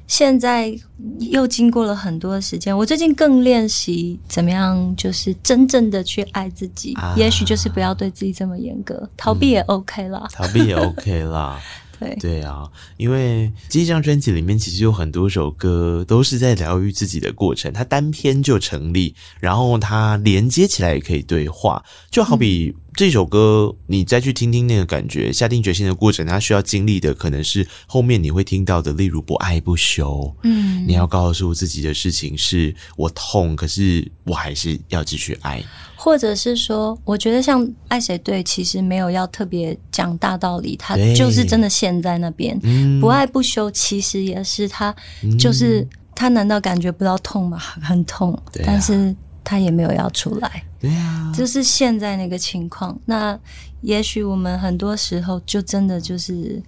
现在又经过了很多时间，我最近更练习怎么样，就是真正的去爱自己。啊、也许就是不要对自己这么严格，逃避也 OK 啦，嗯、逃避也 OK 啦。对对啊，因为这张专辑里面其实有很多首歌都是在疗愈自己的过程，它单篇就成立，然后它连接起来也可以对话，就好比。嗯这首歌，你再去听听那个感觉，下定决心的过程，它需要经历的可能是后面你会听到的，例如不爱不休。嗯，你要告诉自己的事情是：我痛，可是我还是要继续爱。或者是说，我觉得像爱谁对，其实没有要特别讲大道理，他就是真的陷在那边。嗯，不爱不休，其实也是他，就是他难道感觉不到痛吗？很痛，啊，但是。他也没有要出来，对啊，就是现在那个情况。那也许我们很多时候就真的就是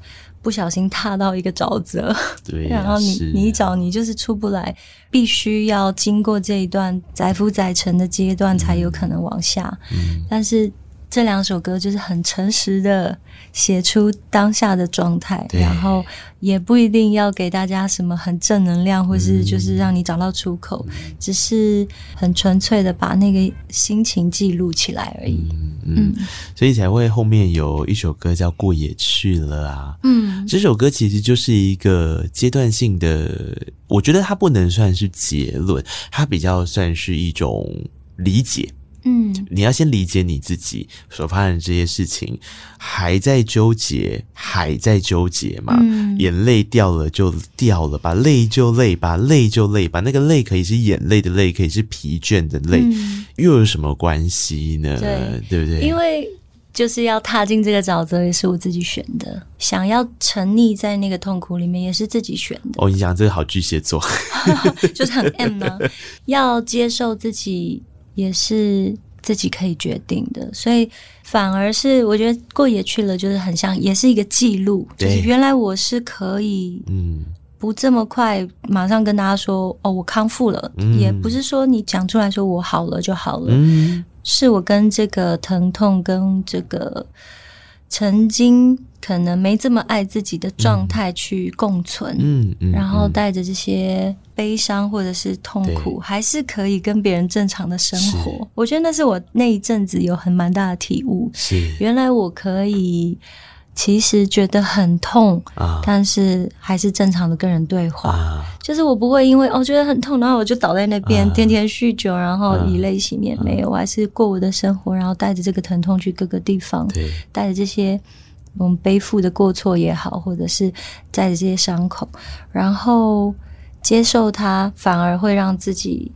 不小心踏到一个沼泽，对，然后你你一找你就是出不来，必须要经过这一段载浮载沉的阶段才有可能往下。嗯，但是。这两首歌就是很诚实的写出当下的状态，然后也不一定要给大家什么很正能量，或是就是让你找到出口，嗯、只是很纯粹的把那个心情记录起来而已。嗯，嗯，所以才会后面有一首歌叫《过也去了》啊。嗯，这首歌其实就是一个阶段性的，我觉得它不能算是结论，它比较算是一种理解。嗯，你要先理解你自己所发生的这些事情，还在纠结，还在纠结嘛？嗯，眼泪掉了就掉了吧，泪就泪吧，泪就泪吧。那个泪可以是眼泪的泪，可以是疲倦的泪，嗯，又有什么关系呢？对，对不对？因为就是要踏进这个沼泽，也是我自己选的；想要沉溺在那个痛苦里面，也是自己选的。哦，你讲这个好巨蟹座，就是很 M 呢，要接受自己。也是自己可以决定的，所以反而是我觉得过也去了，就是很像，也是一个记录，就是原来我是可以，嗯，不这么快马上跟大家说，哦，我康复了，嗯，也不是说你讲出来说我好了就好了，嗯，是我跟这个疼痛跟这个。曾经可能没这么爱自己的状态去共存，嗯嗯，然后带着这些悲伤或者是痛苦，还是可以跟别人正常的生活。我觉得那是我那一阵子有很蛮大的体悟，是原来我可以。其实觉得很痛，啊、但是还是正常的跟人对话。啊、就是我不会因为哦觉得很痛，然后我就倒在那边、啊、天天酗酒，然后以泪洗面。啊、没有，我还是过我的生活，然后带着这个疼痛去各个地方，对，带着这些我们背负的过错也好，或者是带着这些伤口，然后接受它，反而会让自己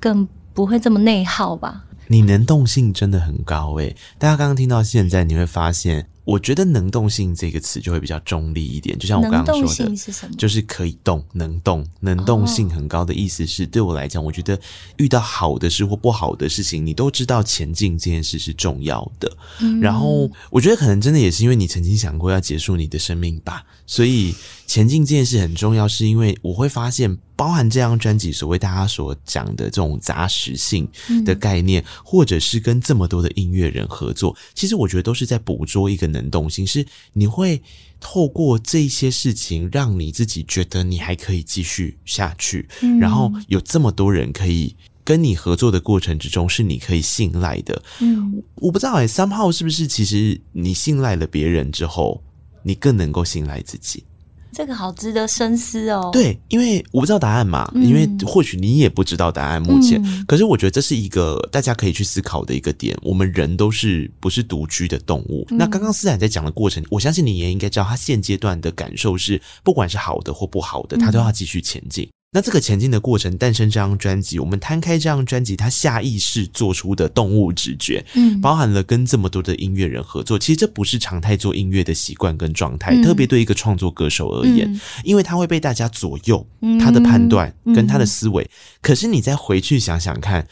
更不会这么内耗吧。你能动性真的很高诶，大家刚刚听到现在，你会发现。我觉得“能动性”这个词就会比较中立一点，就像我刚刚说的，是？就是可以动、能动、能动性很高的意思是，对我来讲，我觉得遇到好的事或不好的事情，你都知道前进这件事是重要的。然后，我觉得可能真的也是因为你曾经想过要结束你的生命吧，所以前进这件事很重要，是因为我会发现，包含这张专辑所谓大家所讲的这种杂食性的概念，嗯、或者是跟这么多的音乐人合作，其实我觉得都是在捕捉一个能动性，是你会透过这些事情，让你自己觉得你还可以继续下去，嗯、然后有这么多人可以跟你合作的过程之中，是你可以信赖的。嗯，我不知道哎，somehow 是不是其实你信赖了别人之后，你更能够信赖自己？这个好值得深思哦。对，因为我不知道答案嘛，嗯、因为或许你也不知道答案。目前，嗯、可是我觉得这是一个大家可以去思考的一个点。我们人都是不是独居的动物？嗯、那刚刚斯坦在讲的过程，我相信你也应该知道，他现阶段的感受是，不管是好的或不好的，他都要继续前进。嗯那这个前进的过程，诞生这张专辑，我们摊开这张专辑，他下意识做出的动物直觉，嗯，包含了跟这么多的音乐人合作，其实这不是常态做音乐的习惯跟状态，嗯、特别对一个创作歌手而言，嗯、因为他会被大家左右，他的判断跟他的思维。嗯、可是你再回去想想看。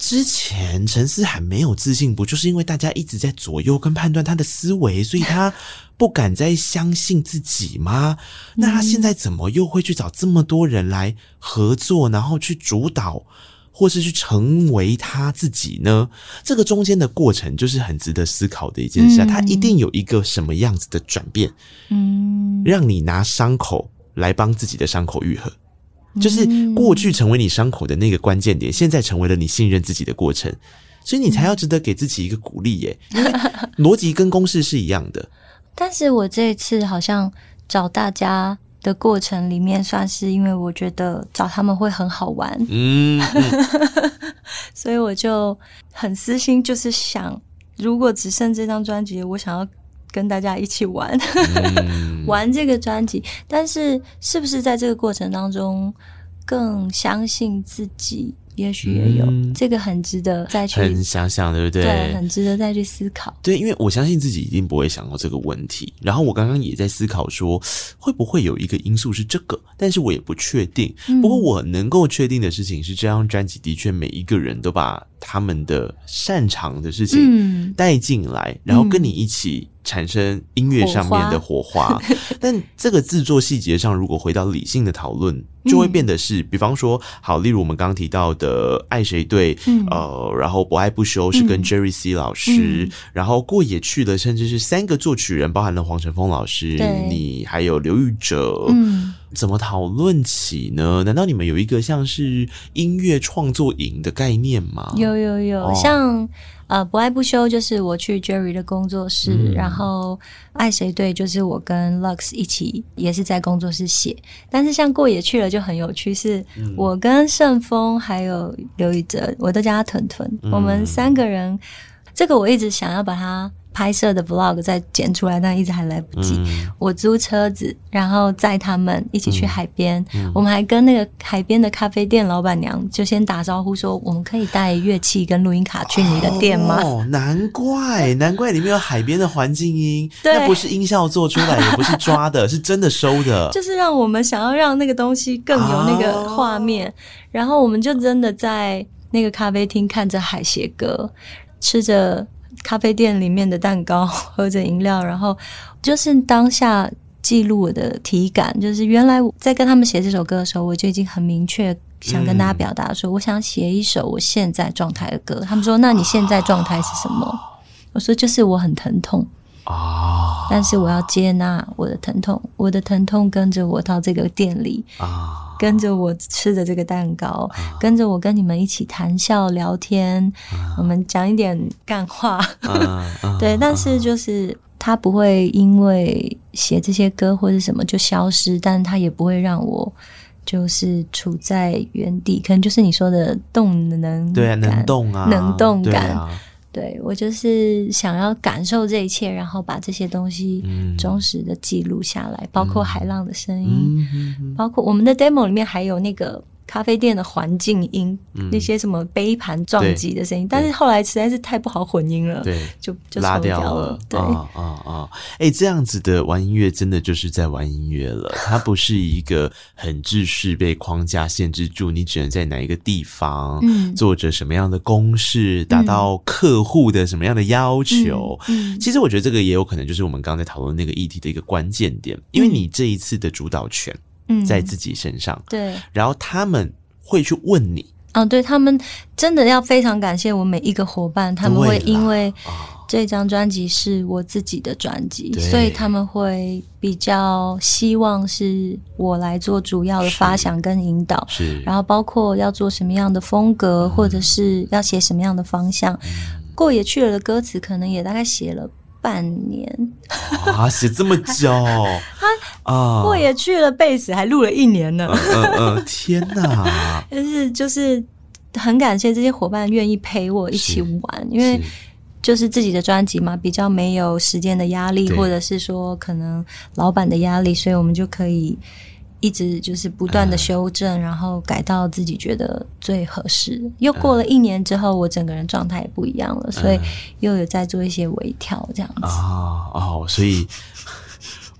之前陈思涵没有自信，不就是因为大家一直在左右跟判断他的思维，所以他不敢再相信自己吗？那他现在怎么又会去找这么多人来合作，然后去主导，或是去成为他自己呢？这个中间的过程就是很值得思考的一件事。他一定有一个什么样子的转变，嗯，让你拿伤口来帮自己的伤口愈合。就是过去成为你伤口的那个关键点，现在成为了你信任自己的过程，所以你才要值得给自己一个鼓励耶。因为逻辑跟公式是一样的。但是我这一次好像找大家的过程里面，算是因为我觉得找他们会很好玩，嗯，嗯 所以我就很私心，就是想，如果只剩这张专辑，我想要。跟大家一起玩，嗯、玩这个专辑，但是是不是在这个过程当中更相信自己？也许也有，嗯、这个很值得再去很想想，对不对？对，很值得再去思考。对，因为我相信自己一定不会想到这个问题。然后我刚刚也在思考说，会不会有一个因素是这个？但是我也不确定。不过我能够确定的事情是，这张专辑的确每一个人都把他们的擅长的事情带进来，嗯、然后跟你一起产生音乐上面的火花。火花 但这个制作细节上，如果回到理性的讨论。就会变得是，比方说，好，例如我们刚刚提到的《爱谁对》，嗯、呃，然后《不爱不休》是跟 Jerry C 老师，嗯、然后过也去了，甚至是三个作曲人，包含了黄晨峰老师，对你还有刘玉哲，嗯，怎么讨论起呢？难道你们有一个像是音乐创作营的概念吗？有有有，哦、像。呃，不爱不休就是我去 Jerry 的工作室，嗯、然后爱谁对就是我跟 Lux 一起也是在工作室写。但是像过也去了就很有趣，是我跟盛峰还有刘宇哲，我都叫他屯屯，嗯、我们三个人，这个我一直想要把它。拍摄的 vlog 再剪出来，但一直还来不及。嗯、我租车子，然后载他们一起去海边。我们还跟那个海边的咖啡店老板娘就先打招呼说：“我们可以带乐器跟录音卡去你的店吗？”哦，难怪，难怪里面有海边的环境音。那不是音效做出来，也不是抓的，是真的收的。就是让我们想要让那个东西更有那个画面，哦、然后我们就真的在那个咖啡厅看着海谐歌，吃着。咖啡店里面的蛋糕，喝着饮料，然后就是当下记录我的体感。就是原来在跟他们写这首歌的时候，我就已经很明确想跟大家表达说，我想写一首我现在状态的歌。他们说：“那你现在状态是什么？”我说：“就是我很疼痛啊，但是我要接纳我的疼痛，我的疼痛跟着我到这个店里啊。”跟着我吃的这个蛋糕，啊、跟着我跟你们一起谈笑聊天，啊、我们讲一点干话，啊、对。啊、但是就是他不会因为写这些歌或者什么就消失，但他也不会让我就是处在原地，可能就是你说的动能，对啊，能动啊，能动感。对，我就是想要感受这一切，然后把这些东西忠实的记录下来，嗯、包括海浪的声音，嗯、包括我们的 demo 里面还有那个咖啡店的环境音，嗯、那些什么杯盘撞击的声音，但是后来实在是太不好混音了，对，就就拉掉了。对啊啊啊！哎、欸，这样子的玩音乐真的就是在玩音乐了，它不是一个很制式被框架限制住，你只能在哪一个地方，嗯，做着什么样的公式，达到客户的什么样的要求。嗯，嗯其实我觉得这个也有可能就是我们刚才讨论那个议题的一个关键点，因为你这一次的主导权。在自己身上，嗯、对，然后他们会去问你，哦，对他们真的要非常感谢我每一个伙伴，他们会因为这张专辑是我自己的专辑，所以他们会比较希望是我来做主要的发想跟引导，是，然后包括要做什么样的风格，或者是要写什么样的方向，嗯、过也去了的歌词可能也大概写了。半年啊，写这么久，他啊，过也去了贝斯，还录了一年呢。嗯嗯，天哪！但是就是很感谢这些伙伴愿意陪我一起玩，因为就是自己的专辑嘛，比较没有时间的压力，或者是说可能老板的压力，所以我们就可以。一直就是不断的修正，嗯、然后改到自己觉得最合适。又过了一年之后，嗯、我整个人状态也不一样了，嗯、所以又有在做一些微调，这样子。哦哦，所以。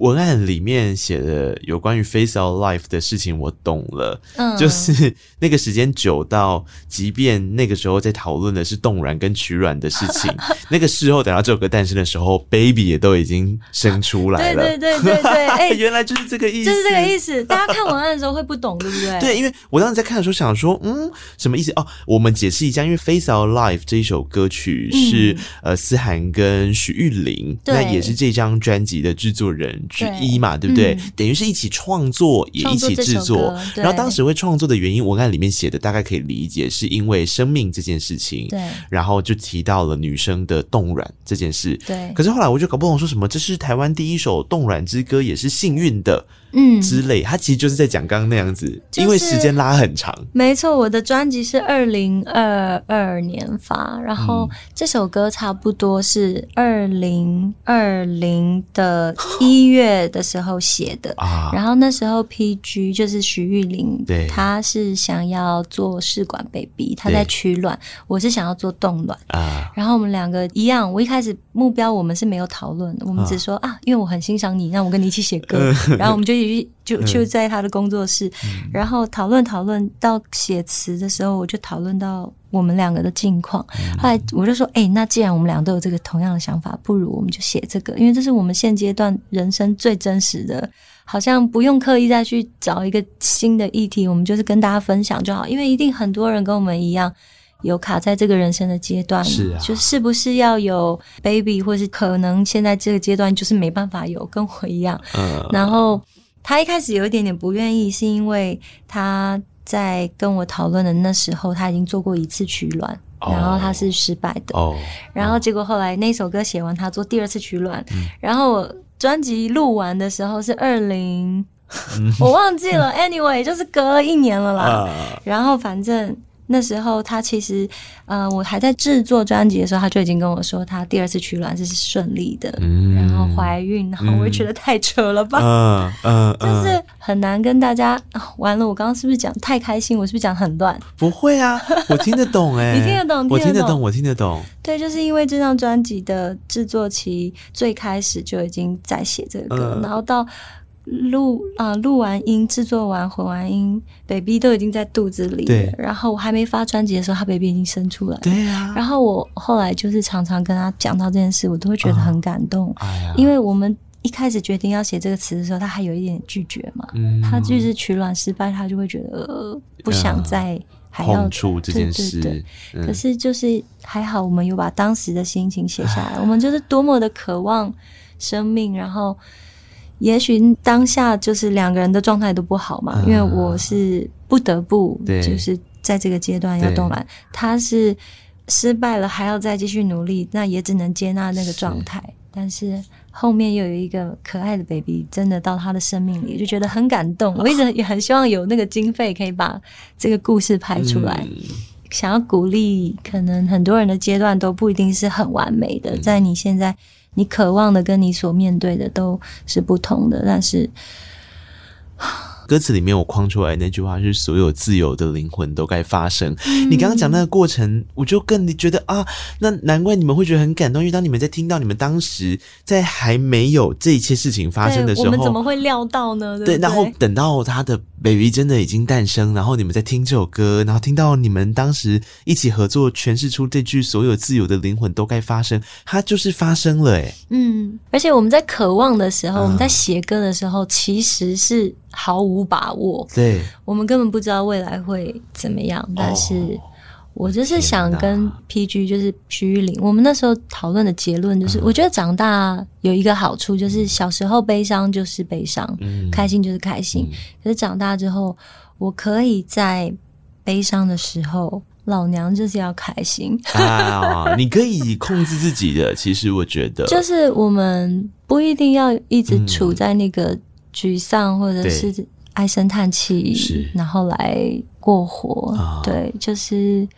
文案里面写的有关于 Face Our Life 的事情，我懂了。嗯，就是那个时间久到，即便那个时候在讨论的是冻卵跟取卵的事情，那个事后等到这首歌诞生的时候，Baby 也都已经生出来了。对对对对对，哎、欸，原来就是这个意思，就是这个意思。大家看文案的时候会不懂，对不对？对，因为我当时在看的时候想说，嗯，什么意思？哦，我们解释一下，因为 Face Our Life 这一首歌曲是、嗯、呃思涵跟许玉玲，那也是这张专辑的制作人之一嘛，对。对不对？嗯、等于是一起创作，也一起制作。然后当时会创作的原因，文案里面写的大概可以理解，是因为生命这件事情。对。然后就提到了女生的冻卵这件事。对。可是后来我就搞不懂，说什么这是台湾第一首冻卵之歌，也是幸运的。嗯，之类，他其实就是在讲刚刚那样子，就是、因为时间拉很长。没错，我的专辑是二零二二年发，然后这首歌差不多是二零二零的一月的时候写的啊。然后那时候 PG 就是徐玉玲，对，他是想要做试管 baby，他在取卵，我是想要做冻卵啊。然后我们两个一样，我一开始目标我们是没有讨论的，我们只说啊，啊，因为我很欣赏你，让我跟你一起写歌，然后我们就。就就在他的工作室，嗯、然后讨论讨论到写词的时候，我就讨论到我们两个的近况。嗯、后来我就说：“哎、欸，那既然我们俩都有这个同样的想法，不如我们就写这个，因为这是我们现阶段人生最真实的，好像不用刻意再去找一个新的议题，我们就是跟大家分享就好。因为一定很多人跟我们一样。”有卡在这个人生的阶段，是啊，就是不是要有 baby，或是可能现在这个阶段就是没办法有，跟我一样。嗯，然后他一开始有一点点不愿意，是因为他在跟我讨论的那时候，他已经做过一次取卵，哦、然后他是失败的。哦，然后结果后来那首歌写完，他做第二次取卵，嗯、然后我专辑录完的时候是二零，我忘记了。Anyway，就是隔了一年了啦。啊、然后反正。那时候他其实，呃，我还在制作专辑的时候，他就已经跟我说，他第二次取卵是顺利的，嗯、然后怀孕，然后我也觉得太扯了吧，嗯嗯，嗯就是很难跟大家。哦、完了，我刚刚是不是讲太开心？我是不是讲很乱？不会啊，我听得懂 哎，你听得懂？我听得懂，我听得懂。对，就是因为这张专辑的制作期最开始就已经在写这个歌，嗯、然后到。录啊，录完音，制作完，混完音，baby 都已经在肚子里了。对。然后我还没发专辑的时候，他 baby 已经生出来了。对啊。然后我后来就是常常跟他讲到这件事，我都会觉得很感动。哎呀。因为我们一开始决定要写这个词的时候，他还有一点拒绝嘛。嗯。他就是取卵失败，他就会觉得呃不想再还要碰触这件事。对对对。可是就是还好，我们有把当时的心情写下来。我们就是多么的渴望生命，然后。也许当下就是两个人的状态都不好嘛，因为我是不得不，就是在这个阶段要动卵，他是失败了还要再继续努力，那也只能接纳那个状态。但是后面又有一个可爱的 baby 真的到他的生命里，就觉得很感动。我一直也很希望有那个经费可以把这个故事拍出来，想要鼓励，可能很多人的阶段都不一定是很完美的，在你现在。你渴望的跟你所面对的都是不同的，但是歌词里面我框出来那句话是“所有自由的灵魂都该发生”嗯。你刚刚讲那个过程，我就更觉得啊，那难怪你们会觉得很感动，因为当你们在听到你们当时在还没有这一切事情发生的时候，我们怎么会料到呢？对，对，然后等到他的 baby 真的已经诞生，然后你们在听这首歌，然后听到你们当时一起合作诠释出这句“所有自由的灵魂都该发生”，它就是发生了诶。嗯，而且我们在渴望的时候，嗯、我们在写歌的时候，其实是毫无把握。对，我们根本不知道未来会怎么样。但是，我就是想跟 PG，就是徐玉玲，我们那时候讨论的结论就是，我觉得长大有一个好处，就是小时候悲伤就是悲伤，嗯，开心就是开心。嗯、可是长大之后，我可以在悲伤的时候。老娘就是要开心啊！你可以控制自己的。其实我觉得，就是我们不一定要一直处在那个沮丧或者是唉声叹气，然后来过活。对，就是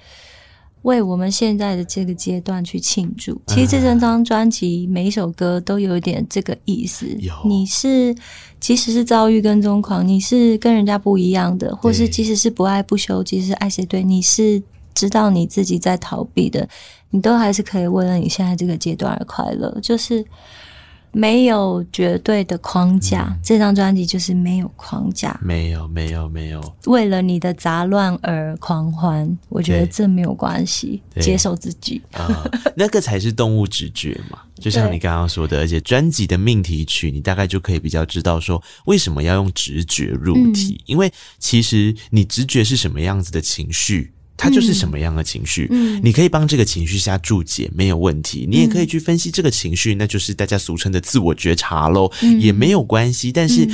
为我们现在的这个阶段去庆祝。其实这整张专辑每一首歌都有一点这个意思。你是即使是遭遇跟踪狂，你是跟人家不一样的，或是即使是不爱不休，即使是爱谁对你是。知道你自己在逃避的，你都还是可以为了你现在这个阶段而快乐，就是没有绝对的框架。嗯、这张专辑就是没有框架，没有，没有，没有。为了你的杂乱而狂欢，我觉得这没有关系，接受自己啊、呃，那个才是动物直觉嘛。就像你刚刚说的，而且专辑的命题曲，你大概就可以比较知道说为什么要用直觉入题，嗯、因为其实你直觉是什么样子的情绪。它就是什么样的情绪，嗯，你可以帮这个情绪下注解，没有问题。你也可以去分析这个情绪，那就是大家俗称的自我觉察喽，也没有关系。但是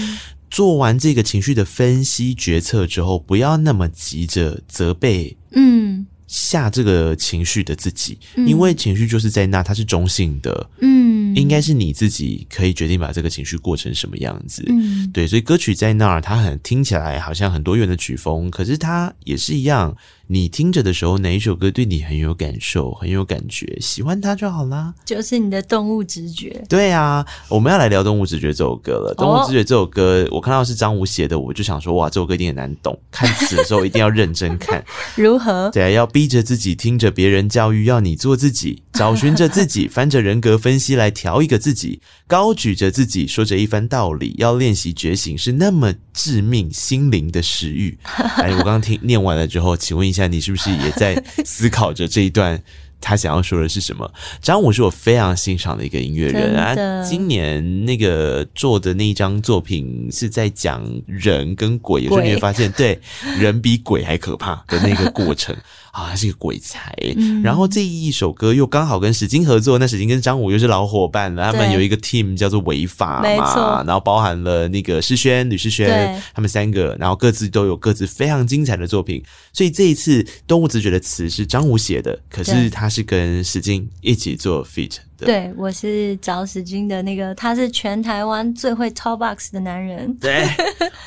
做完这个情绪的分析决策之后，不要那么急着责备，嗯，下这个情绪的自己，因为情绪就是在那，它是中性的，嗯，应该是你自己可以决定把这个情绪过成什么样子，嗯，对。所以歌曲在那儿，它很听起来好像很多元的曲风，可是它也是一样。你听着的时候，哪一首歌对你很有感受、很有感觉，喜欢它就好啦。就是你的动物直觉。对啊，我们要来聊《动物直觉》这首歌了。《动物直觉》这首歌，我看到是张武写的，我就想说，哇，这首歌一定很难懂。看词的时候一定要认真看。如何？对，要逼着自己听着别人教育，要你做自己，找寻着自己，翻着人格分析来调一个自己，高举着自己，说着一番道理，要练习觉醒，是那么致命心灵的食欲。哎，我刚刚听念完了之后，请问一下。你是不是也在思考着这一段他想要说的是什么？张武是我非常欣赏的一个音乐人啊，今年那个做的那一张作品是在讲人跟鬼，有时候你会发现，对，人比鬼还可怕的那个过程。啊，他是一个鬼才，嗯，然后这一首歌又刚好跟史金合作，那史金跟张武又是老伙伴了，他们有一个 team 叫做违法嘛，然后包含了那个诗轩、吕诗轩，他们三个，然后各自都有各自非常精彩的作品，所以这一次《动物直觉》的词是张武写的，可是他是跟史金一起做 feat 的。对，我是找史金的那个，他是全台湾最会 talk box 的男人。对，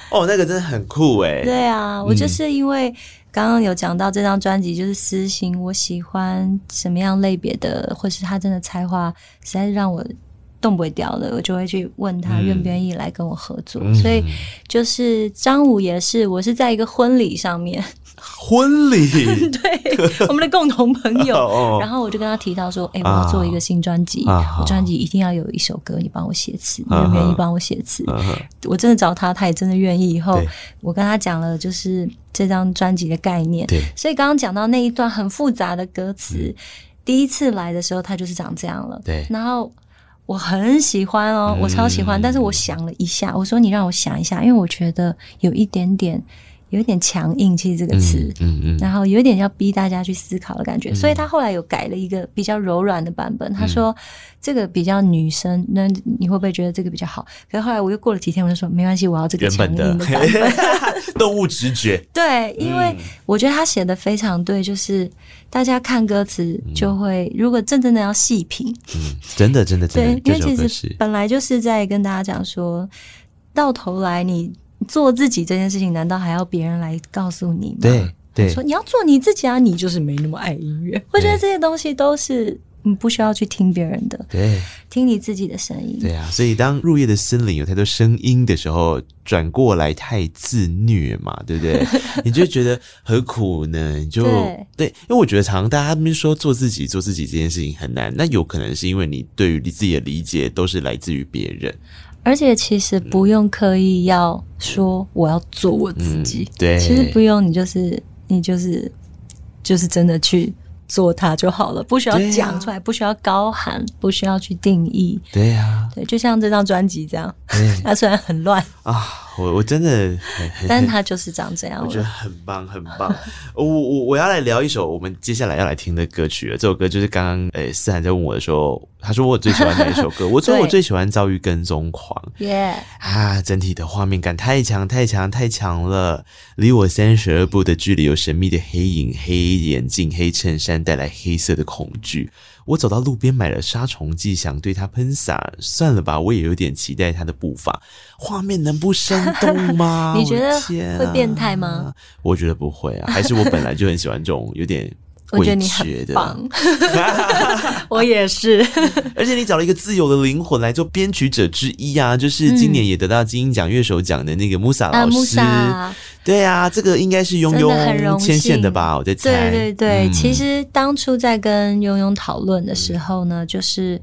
哦，那个真的很酷哎。对啊，我就是因为。刚刚有讲到这张专辑就是私心，我喜欢什么样类别的，或是他真的才华实在是让我动不掉了，我就会去问他愿不愿意来跟我合作。嗯、所以就是张武也是，我是在一个婚礼上面。婚礼，对，我们的共同朋友，然后我就跟他提到说，哎、欸，我要做一个新专辑，我专辑一定要有一首歌，你帮我写词，你愿不愿意帮我写词？我真的找他，他也真的愿意。以后我跟他讲了，就是这张专辑的概念。对，所以刚刚讲到那一段很复杂的歌词，第一次来的时候，他就是长这样了。对，然后我很喜欢哦，我超喜欢，但是我想了一下，我说你让我想一下，因为我觉得有一点点。有一点强硬，其实这个词，嗯嗯，嗯，然后有一点要逼大家去思考的感觉，嗯、所以他后来有改了一个比较柔软的版本。嗯、他说这个比较女生，那你会不会觉得这个比较好？可是后来我又过了几天，我就说没关系，我要这个强硬的版本。动物直觉，对，因为我觉得他写的非常对，就是大家看歌词就会，嗯、如果真正的要细品，嗯，真的真的真的，对，因为其实本来就是在跟大家讲说，到头来你。做自己这件事情，难道还要别人来告诉你吗？对对，说你要做你自己啊，你就是没那么爱音乐。我觉得这些东西都是你不需要去听别人的，对，听你自己的声音。对啊，所以当入夜的森林有太多声音的时候，转过来太自虐嘛，对不对？你就觉得何苦呢？你就对，对，因为我觉得常常大家那边说做自己，做自己这件事情很难，那有可能是因为你对于你自己的理解都是来自于别人，而且其实不用刻意要说我要做我自己，嗯、对，其实不用，你就是你就是就是真的去。做它就好了，不需要讲出来，啊、不需要高喊，不需要去定义。对呀、啊，对，就像这张专辑这样，它虽然很乱啊。我我真的，但是他就是长这样，我觉得很棒很棒。我我我要来聊一首我们接下来要来听的歌曲了。这首歌就是刚刚诶思涵在问我的时候，他说我最喜欢哪一首歌？我说我最喜欢《遭遇跟踪狂》。耶啊，整体的画面感太强太强太强了。离我三十二步的距离，有神秘的黑影、黑眼镜、黑衬衫，带来黑色的恐惧。我走到路边买了杀虫剂，想对它喷洒。算了吧，我也有点期待它的步伐。画面能不生动吗？你觉得会变态吗？我觉得不会啊，还是我本来就很喜欢这种有点我觉得你很棒，我也是。而且你找了一个自由的灵魂来做编曲者之一啊，就是今年也得到金音奖乐手奖的那个穆萨老师。啊对啊，这个应该是庸庸牵线的吧？我在猜。对对对，嗯、其实当初在跟庸庸讨论的时候呢，就是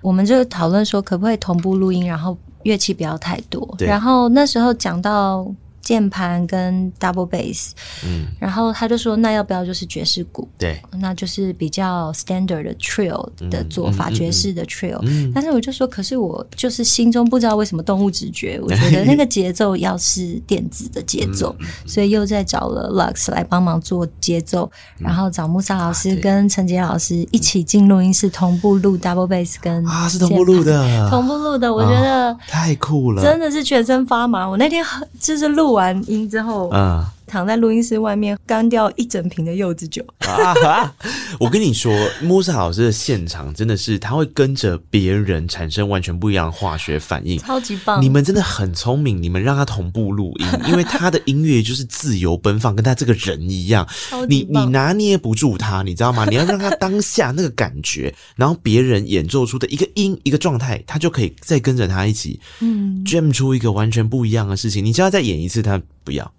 我们就讨论说，可不可以同步录音，然后乐器不要太多。然后那时候讲到。键盘跟 double bass，嗯，然后他就说，那要不要就是爵士鼓？对，那就是比较 standard 的 trill 的做法，爵士的 trill。但是我就说，可是我就是心中不知道为什么动物直觉，我觉得那个节奏要是电子的节奏，所以又在找了 Lux 来帮忙做节奏，然后找穆萨老师跟陈杰老师一起进录音室同步录 double bass 跟啊，是同步录的，同步录的，我觉得太酷了，真的是全身发麻。我那天就是录。完音之后，嗯，躺在录音室外面干掉一整瓶的柚子酒。啊、我跟你说，穆斯老师的现场真的是他会跟着别人产生完全不一样的化学反应，超级棒。你们真的很聪明，你们让他同步录音，因为他的音乐就是自由奔放，跟他这个人一样。你你拿捏不住他，你知道吗？你要让他当下那个感觉，然后别人演奏出的一个音一个状态，他就可以再跟着他一起，嗯，jam 出一个完全不一样的事情。你叫他再演一次，他不要。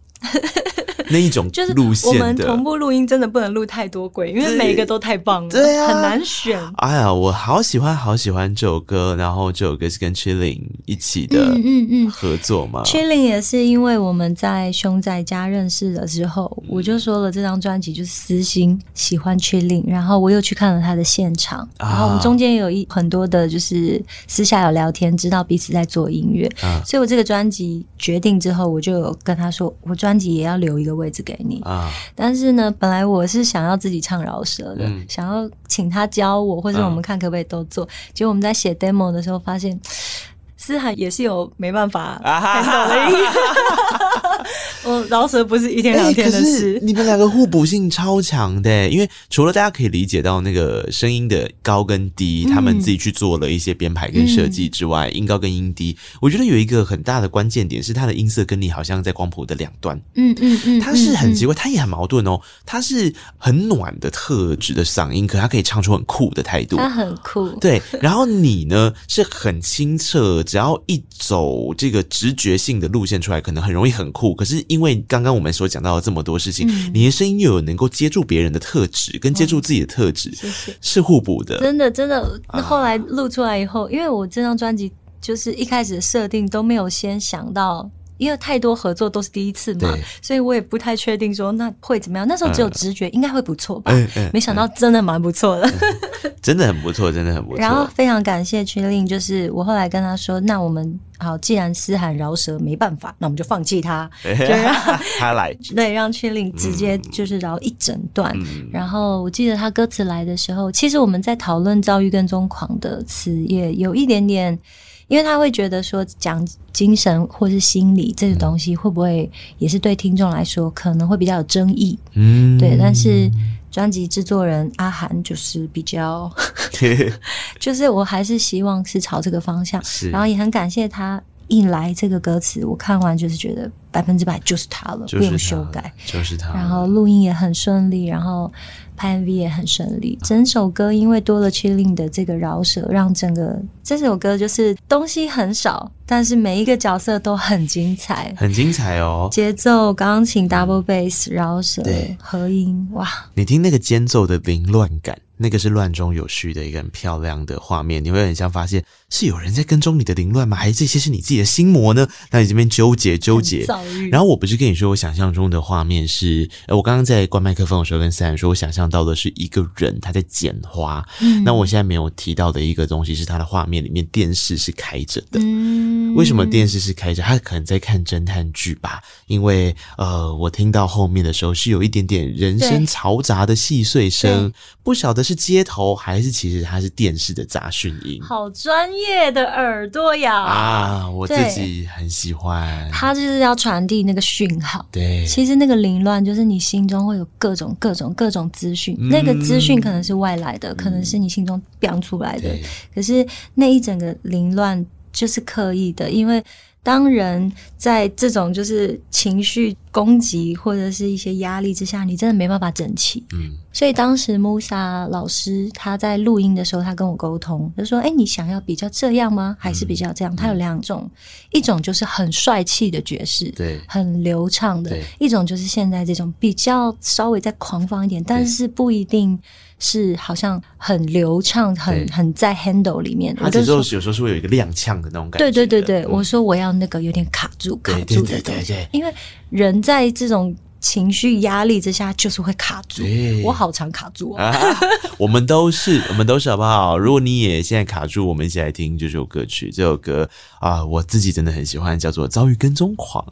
那一种就是路线的，我们同步录音真的不能录太多轨，因为每一个都太棒了，对啊，很难选。哎呀，我好喜欢好喜欢这首歌，然后这首歌是跟 Chilling 一起的，嗯嗯嗯，合作嘛。Chilling 也是因为我们在熊仔家认识了之后，我就说了这张专辑就是私心喜欢 Chilling，然后我又去看了他的现场，然后我们中间有一很多的就是私下有聊天，知道彼此在做音乐，啊，所以我这个专辑决定之后，我就有跟他说，我专辑也要留一个。位置给你啊！但是呢，本来我是想要自己唱饶舌的，嗯、想要请他教我，或者我们看可不可以都做。嗯、结果我们在写 demo 的时候发现。思涵也是有没办法我饶舌不是一天两天的事。欸、你们两个互补性超强的，因为除了大家可以理解到那个声音的高跟低，嗯、他们自己去做了一些编排跟设计之外，嗯、音高跟音低，我觉得有一个很大的关键点是他的音色跟你好像在光谱的两端。嗯嗯嗯，他是很奇怪，他也很矛盾哦。他是很暖的特质的嗓音，可他可以唱出很酷的态度，他很酷。对，然后你呢是很清澈。只要一走这个直觉性的路线出来，可能很容易很酷。可是因为刚刚我们所讲到的这么多事情，嗯、你的声音又有能够接住别人的特质，跟接住自己的特质，嗯、是，互补的。真的，真的。那后来录出来以后，啊、因为我这张专辑就是一开始的设定都没有先想到。因为太多合作都是第一次嘛，所以我也不太确定说那会怎么样。那时候只有直觉，应该会不错吧？没想到真的蛮不错的，真的很不错，真的很不错。然后非常感谢 Chilling，就是我后来跟他说，那我们好，既然思涵饶舌没办法，那我们就放弃他，就让他来，对，让 Chilling 直接就是饶一整段。嗯、然后我记得他歌词来的时候，其实我们在讨论遭遇跟踪狂的词，也有一点点。因为他会觉得说，讲精神或是心理这个东西，会不会也是对听众来说可能会比较有争议？嗯，对。但是专辑制作人阿涵就是比较，就是我还是希望是朝这个方向。然后也很感谢他一来这个歌词，我看完就是觉得百分之百就是他了，不用修改，就是他。然后录音也很顺利，然后拍 MV 也很顺利。整首歌因为多了 Chilling 的这个饶舌，让整个这首歌就是东西很少，但是每一个角色都很精彩，很精彩哦。节奏、钢琴、double bass、饶舌、和音，哇！你听那个间奏的凌乱感。那个是乱中有序的一个很漂亮的画面，你会很像发现是有人在跟踪你的凌乱吗？还是这些是你自己的心魔呢？那你这边纠结纠结。然后我不是跟你说，我想象中的画面是，呃，我刚刚在关麦克风的时候跟思涵说，我想象到的是一个人他在剪花。嗯。那我现在没有提到的一个东西是他的画面里面电视是开着的。嗯。为什么电视是开着？他可能在看侦探剧吧？因为呃，我听到后面的时候是有一点点人声嘈杂的细碎声，不晓得。是街头还是其实它是电视的杂讯音？好专业的耳朵呀！啊，我自己很喜欢。它就是要传递那个讯号。对，其实那个凌乱就是你心中会有各种各种各种资讯，嗯、那个资讯可能是外来的，嗯、可能是你心中飙出来的。可是那一整个凌乱就是刻意的，因为。当人在这种就是情绪攻击或者是一些压力之下，你真的没办法整齐。嗯，所以当时 Musa 老师他在录音的时候，他跟我沟通，他说：“哎，你想要比较这样吗？还是比较这样？”他有两种，一种就是很帅气的爵士，对，很流畅的；一种就是现在这种比较稍微再狂放一点，但是不一定。是好像很流畅，很很在 handle 里面。他有时候有时候是会有一个踉跄的那种感觉。对对对对，嗯、我说我要那个有点卡住卡住的东西。对对对对对，因为人在这种情绪压力之下，就是会卡住。我好常卡住啊，啊！我们都是，我们都是，好不好？如果你也现在卡住，我们一起来听这首歌曲。这首歌啊，我自己真的很喜欢，叫做《遭遇跟踪狂》。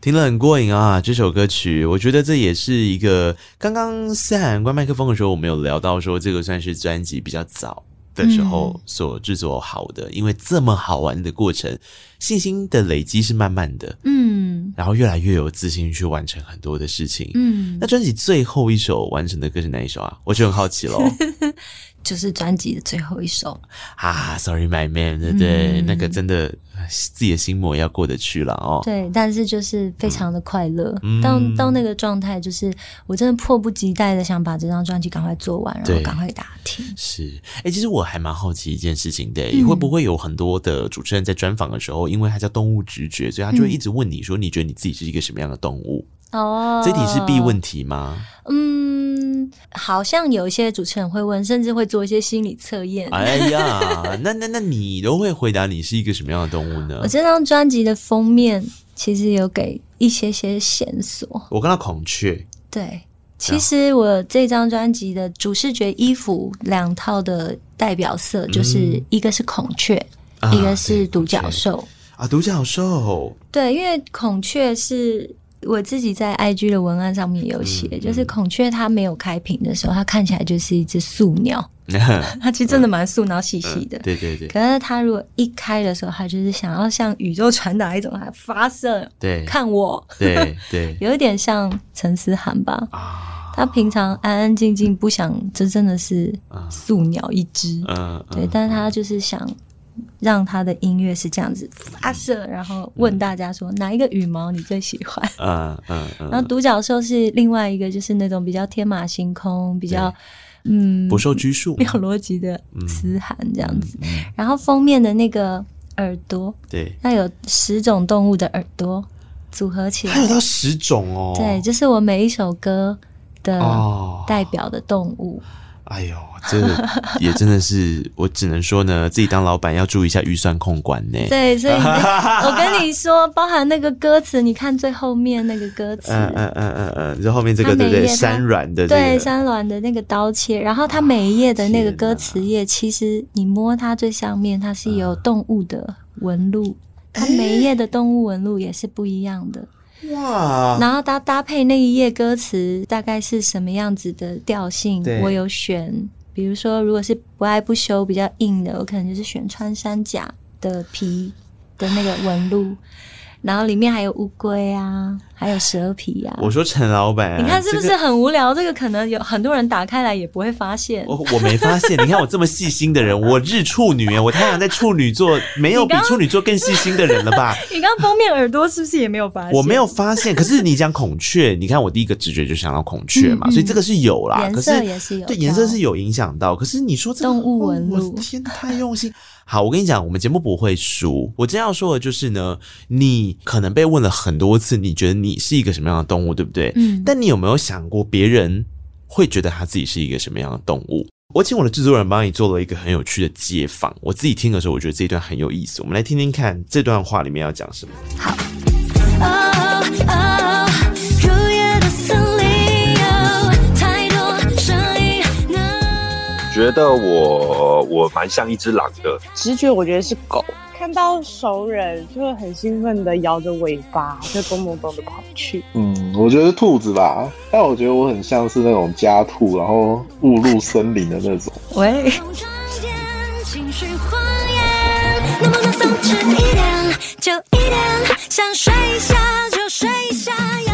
听了很过瘾啊！这首歌曲，我觉得这也是一个刚刚思涵关麦克风的时候，我们有聊到说，这个算是专辑比较早的时候所制作好的，嗯、因为这么好玩的过程，信心的累积是慢慢的，嗯，然后越来越有自信去完成很多的事情，嗯。那专辑最后一首完成的歌是哪一首啊？我就很好奇喽。就是专辑的最后一首啊，Sorry My Man，对不对？嗯、那个真的自己的心魔要过得去了哦。对，但是就是非常的快乐。嗯、到到那个状态，就是我真的迫不及待的想把这张专辑赶快做完，然后赶快给大家听。是，哎、欸，其实我还蛮好奇一件事情的，嗯、会不会有很多的主持人在专访的时候，因为他叫动物直觉，所以他就会一直问你说，你觉得你自己是一个什么样的动物？哦，这题是必问题吗？嗯，好像有一些主持人会问，甚至会做一些心理测验。哎呀，那那那你都会回答你是一个什么样的动物呢？我这张专辑的封面其实有给一些些线索。我看到孔雀。对，其实我这张专辑的主视觉衣服两套的代表色，就是一个是孔雀，嗯、一个是独角兽。啊，独角兽。对，因为孔雀是。我自己在 IG 的文案上面有写，就是孔雀它没有开屏的时候，它看起来就是一只素鸟，它其实真的蛮素，然后细细的。对对对。可是它如果一开的时候，它就是想要向宇宙传达一种它发射，对，看我，对对，有一点像陈思涵吧。啊，他平常安安静静不想，这真的是素鸟一只。嗯，对，但是他就是想。让他的音乐是这样子发射，然后问大家说哪一个羽毛你最喜欢？嗯嗯嗯。然后独角兽是另外一个，就是那种比较天马行空、比较嗯不受拘束、没有逻辑的思涵这样子。然后封面的那个耳朵，对，它有十种动物的耳朵组合起来，还有到十种哦。对，就是我每一首歌的代表的动物。哎呦，这 也真的是，我只能说呢，自己当老板要注意一下预算控管呢。对，所以我跟你说，包含那个歌词，你看最后面那个歌词，嗯嗯嗯嗯嗯，就后面这个对不对？山峦的对山峦的那个刀切，然后它每一页的那个歌词页，其实你摸它最上面，它是有动物的纹路，它每一页的动物纹路也是不一样的。哇！然后搭搭配那一页歌词，大概是什么样子的调性？我有选，比如说，如果是不爱不休比较硬的，我可能就是选穿山甲的皮的那个纹路，然后里面还有乌龟啊，还有蛇皮呀、啊。我说陈老板，你看是不是很无聊？这个、这个可能有很多人打开来也不会发现。我我没发现，你看我这么细心的人，我日处女，我太阳在处女座，没有比处女座更细心的人了吧？你刚封面耳朵是不是也没有发现？我没有发现，可是你讲孔雀，你看我第一个直觉就想到孔雀嘛，嗯嗯，所以这个是有啦。颜色也是有，对，颜色是有影响到。可是你说这个动物纹路，哦，天，太用心。好，我跟你讲，我们节目不会输。我真要说的就是呢，你可能被问了很多次，你觉得你是一个什么样的动物，对不对？嗯。但你有没有想过，别人会觉得他自己是一个什么样的动物？我请我的制作人帮你做了一个很有趣的街访。我自己听的时候，我觉得这一段很有意思。我们来听听看这段话里面要讲什么。好。觉得我我蛮像一只狼的，直觉我觉得是狗，看到熟人就会很兴奋的摇着尾巴，就咚咚咚的跑去。嗯，我觉得是兔子吧，但我觉得我很像是那种家兔，然后误入森林的那种。喂。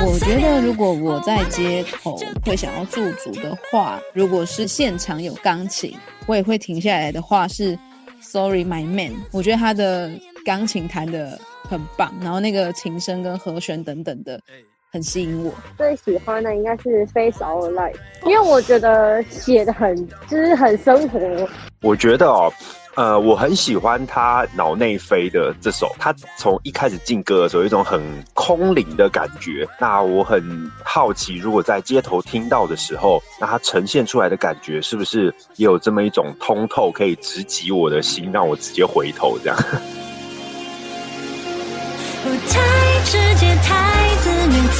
我觉得如果我在街头会想要驻足的话，如果是现场有钢琴，我也会停下来的话是 Sorry My Man。我觉得他的钢琴弹的很棒，然后那个琴声跟和弦等等的很吸引我。最喜欢的应该是 Face Our Life，因为我觉得写的很就是很生活。我觉得哦。呃，我很喜欢他脑内飞的这首，他从一开始进歌的时候有一种很空灵的感觉。那我很好奇，如果在街头听到的时候，那他呈现出来的感觉是不是也有这么一种通透，可以直击我的心，让我直接回头这样？太直接，太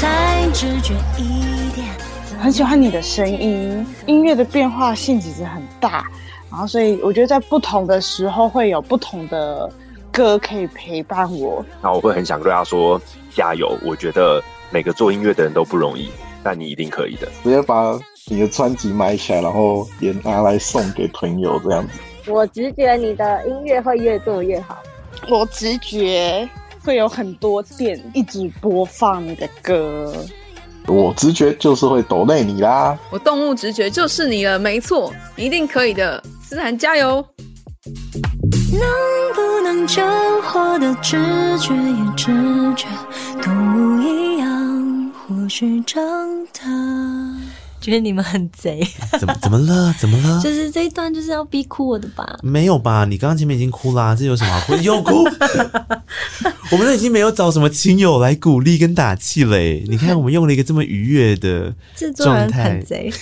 自然，太直觉一点。很喜欢你的声音，音乐的变化性其实很大。然后，所以我觉得在不同的时候会有不同的歌可以陪伴我。那我会很想对他说加油。我觉得每个做音乐的人都不容易，但你一定可以的。直接把你的专辑买起来，然后也拿来送给朋友这样子。我直觉你的音乐会越做越好。我直觉会有很多店一直播放你的歌。我直觉就是会抖内你啦。我动物直觉就是你了，没错，你一定可以的，思涵加油！能不能救活的直觉也直觉动物一样，或许长大。觉得你们很贼，怎么怎么了？怎么了？就是这一段就是要逼哭我的吧？没有吧？你刚刚前面已经哭啦，这有什么好哭？又哭？我们都已经没有找什么亲友来鼓励跟打气嘞。你看，我们用了一个这么愉悦的状态，很贼。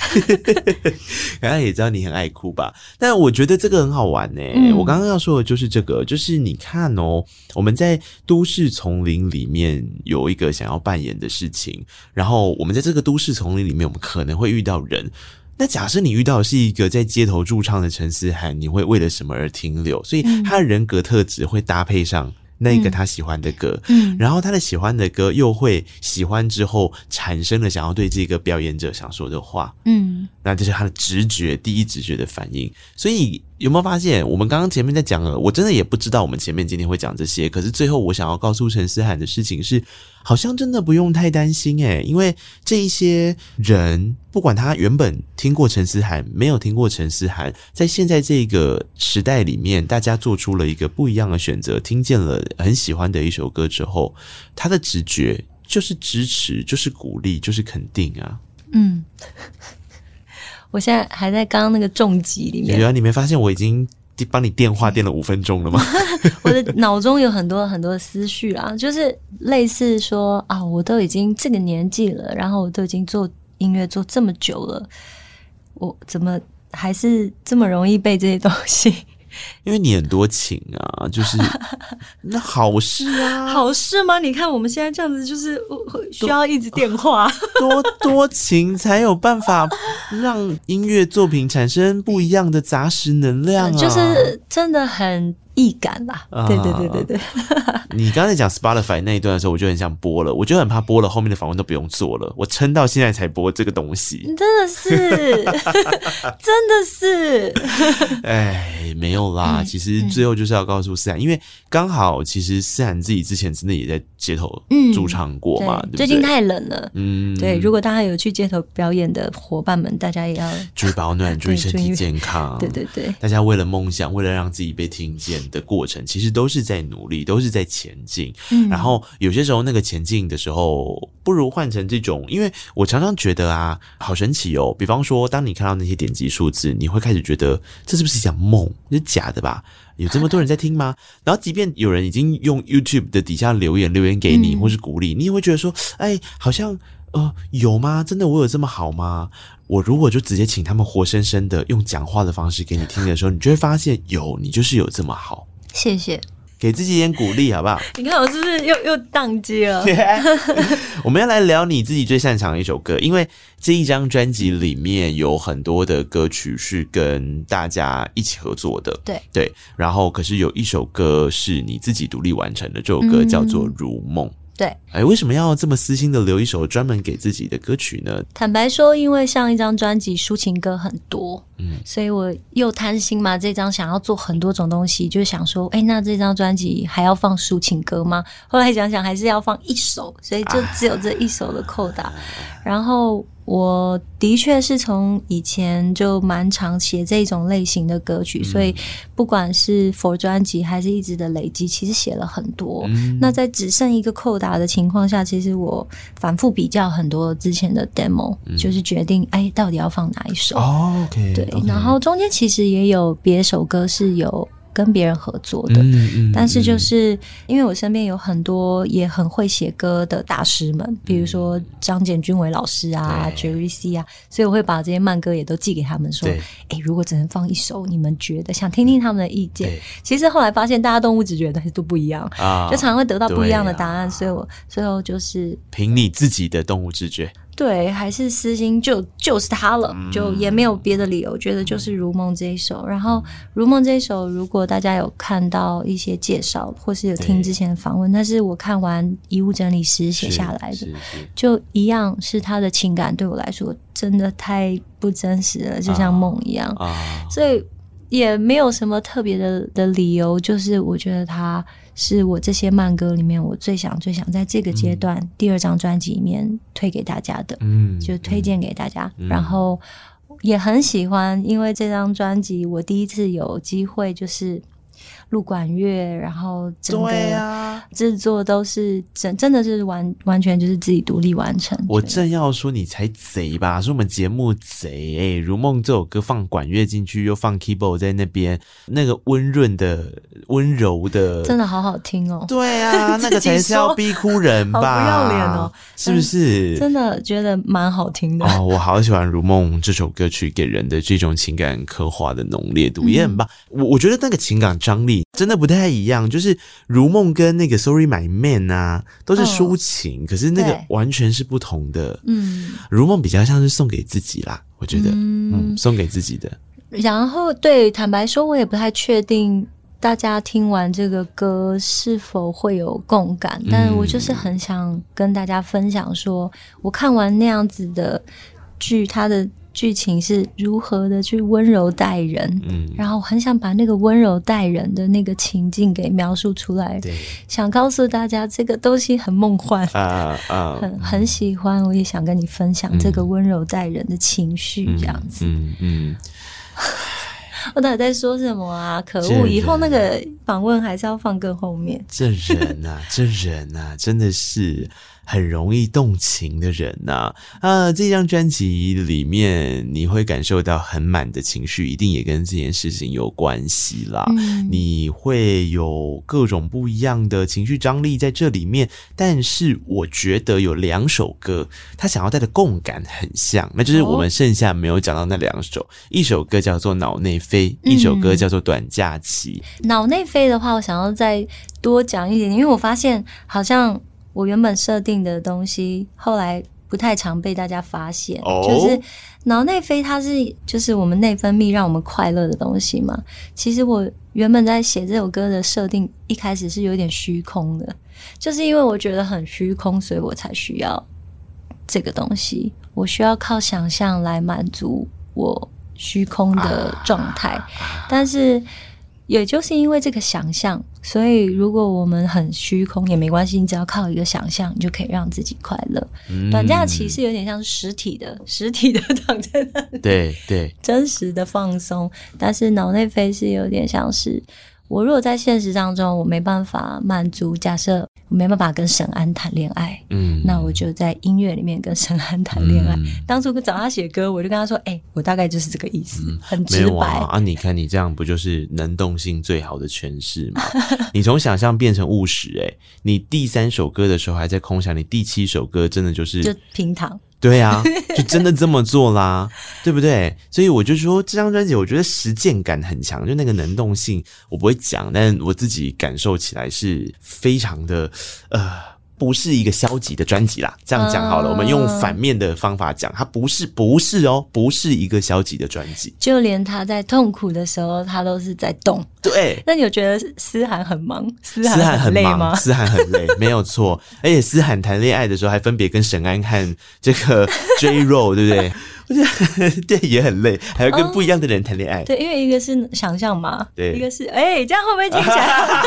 大家也知道你很爱哭吧？但我觉得这个很好玩呢。嗯、我刚刚要说的就是这个，就是你看哦，我们在都市丛林里面有一个想要扮演的事情，然后我们在这个都市丛林里面，我们可能会。遇到人，那假设你遇到的是一个在街头驻唱的陈思涵，你会为了什么而停留？所以他的人格特质会搭配上那个他喜欢的歌，嗯，然后他的喜欢的歌又会喜欢之后产生了想要对这个表演者想说的话，嗯，那这是他的直觉，第一直觉的反应，所以。有没有发现，我们刚刚前面在讲了，我真的也不知道我们前面今天会讲这些。可是最后我想要告诉陈思涵的事情是，好像真的不用太担心诶，因为这一些人，不管他原本听过陈思涵，没有听过陈思涵，在现在这个时代里面，大家做出了一个不一样的选择，听见了很喜欢的一首歌之后，他的直觉就是支持，就是鼓励，就是肯定啊。嗯。我现在还在刚刚那个重击里面。原来你没发现我已经帮你电话电了五分钟了吗？我的脑中有很多很多思绪啊，就是类似说啊，我都已经这个年纪了，然后我都已经做音乐做这么久了，我怎么还是这么容易被这些东西？因为你很多情啊，就是 那好事啊，好事吗？你看我们现在这样子，就是需要一直电话，多多情才有办法让音乐作品产生不一样的杂食能量啊，就是真的很。易感啦，对对对对对。你刚才讲 Spotify 那一段的时候，我就很想播了，我就很怕播了，后面的访问都不用做了。我撑到现在才播这个东西，真的是，真的是。哎，没有啦，其实最后就是要告诉思涵，因为刚好其实思涵自己之前真的也在街头驻唱过嘛，最近太冷了，嗯，对，如果大家有去街头表演的伙伴们，大家也要注意保暖，注意身体健康，对对对，大家为了梦想，为了让自己被听见的过程，其实都是在努力，都是在前进，嗯，然后有些时候那个前进的时候，不如换成这种，因为我常常觉得啊，好神奇哦，比方说，当你看到那些点击数字，你会开始觉得这是不是一场梦？是假的吧？有这么多人在听吗？然后，即便有人已经用 YouTube 的底下留言留言给你，或是鼓励，你也会觉得说，哎，好像呃有吗？真的我有这么好吗？我如果就直接请他们活生生的用讲话的方式给你听的时候，你就会发现有，你就是有这么好。谢谢。给自己一点鼓励，好不好？你看我是不是又又宕机了. 我们要来聊你自己最擅长的一首歌，因为这一张专辑里面有很多的歌曲是跟大家一起合作的，对对。然后，可是有一首歌是你自己独立完成的，这首歌叫做《如梦》。嗯对，哎，为什么要这么私心的留一首专门给自己的歌曲呢？坦白说，因为上一张专辑抒情歌很多，嗯，所以我又贪心嘛，这张想要做很多种东西，就想说，哎，那这张专辑还要放抒情歌吗？后来想想，还是要放一首，所以就只有这一首的扣打，啊、然后。我的确是从以前就蛮常写这种类型的歌曲，嗯、所以不管是 for 专辑还是一直的累积，其实写了很多。嗯、那在只剩一个扣打的情况下，其实我反复比较很多之前的 demo，、嗯、就是决定哎，到底要放哪一首。哦、okay, 对.然后中间其实也有别首歌是有。跟别人合作的，嗯嗯、但是就是因为我身边有很多也很会写歌的大师们，嗯、比如说张简君伟老师啊、Jerry C 啊，所以我会把这些慢歌也都寄给他们说，哎、欸，如果只能放一首，你们觉得想听听他们的意见？其实后来发现，大家动物直觉的都不一样，啊、就常常会得到不一样的答案，啊、所以我最后就是凭你自己的动物直觉。对，还是私心就就是他了，就也没有别的理由，觉得就是《如梦》这一首。然后《如梦》这一首，如果大家有看到一些介绍，或是有听之前的访问，那是我看完遗物整理师写下来的，就一样是他的情感对我来说真的太不真实了，就像梦一样，啊、所以也没有什么特别的的理由，就是我觉得他。是我这些慢歌里面，我最想、最想在这个阶段、嗯、第二张专辑里面推给大家的，嗯，就推荐给大家。嗯、然后也很喜欢，因为这张专辑我第一次有机会就是。录管乐，然后整个制作都是真真的是完完全就是自己独立完成。我正要说你才贼吧，说我们节目贼哎、欸！如梦这首歌放管乐进去，又放 keyboard 在那边，那个温润的、温柔的，真的好好听哦。对啊，那个才是要逼哭人吧？不要脸哦，是不是？真的觉得蛮好听的哦。我好喜欢《如梦》这首歌曲给人的这种情感刻画的浓烈度，也很棒。我我觉得那个情感张力。真的不太一样，就是如梦跟那个 Sorry My Man 啊，都是抒情，哦、可是那个完全是不同的。嗯，如梦比较像是送给自己啦，我觉得，嗯，嗯，送给自己的。然后，对，坦白说，我也不太确定大家听完这个歌是否会有共感，但我就是很想跟大家分享说，说我看完那样子的剧，它的。剧情是如何的去温柔待人，嗯，然后很想把那个温柔待人的那个情境给描述出来，对，想告诉大家这个东西很梦幻啊啊，很很喜欢，我也想跟你分享这个温柔待人的情绪，这样子，嗯嗯，我到底在说什么啊？可恶，以后那个访问还是要放更后面。这人啊，这人啊，真的是。很容易动情的人呐啊，啊！这张专辑里面你会感受到很满的情绪，一定也跟这件事情有关系啦。嗯，你会有各种不一样的情绪张力在这里面，但是我觉得有两首歌，他想要带的共感很像，那就是我们剩下没有讲到那两首，哦，一首歌叫做《脑内飞》，一首歌叫做《短假期》。嗯，脑内飞的话，我想要再多讲一点，因为我发现好像。我原本设定的东西，后来不太常被大家发现。Oh? 就是脑内啡，它是就是我们内分泌让我们快乐的东西嘛。其实我原本在写这首歌的设定，一开始是有点虚空的，就是因为我觉得很虚空，所以我才需要这个东西。我需要靠想象来满足我虚空的状态，但是。也就是因为这个想象，所以如果我们很虚空也没关系，你只要靠一个想象，你就可以让自己快乐。嗯、短假期是有点像实体的，实体的躺在那里，对对，真实的放松。但是脑内飞是有点像是。我如果在现实当中，我没办法满足，假设我没办法跟沈安谈恋爱，嗯，那我就在音乐里面跟沈安谈恋爱。嗯、当初找他写歌，我就跟他说：“哎、欸，我大概就是这个意思，嗯、很直白。啊”啊，你看你这样不就是能动性最好的诠释吗？你从想象变成务实，哎，你第三首歌的时候还在空想，你第七首歌真的就是就平躺。对啊，就真的这么做啦，对不对？所以我就说这张专辑，我觉得实践感很强，就那个能动性，我不会讲，但我自己感受起来是非常的呃。不是一个消极的专辑啦，这样讲好了，uh, 我们用反面的方法讲，它不是，不是哦，不是一个消极的专辑。就连他在痛苦的时候，他都是在动。对，那你有觉得思涵很忙？思涵很累吗？思涵很累，没有错。而且思涵谈恋爱的时候，还分别跟沈安和这个 J Roll，对不对？对，也很累，还要跟不一样的人谈恋爱。哦。对，因为一个是想象嘛，对，一个是哎、欸，这样会不会听起来？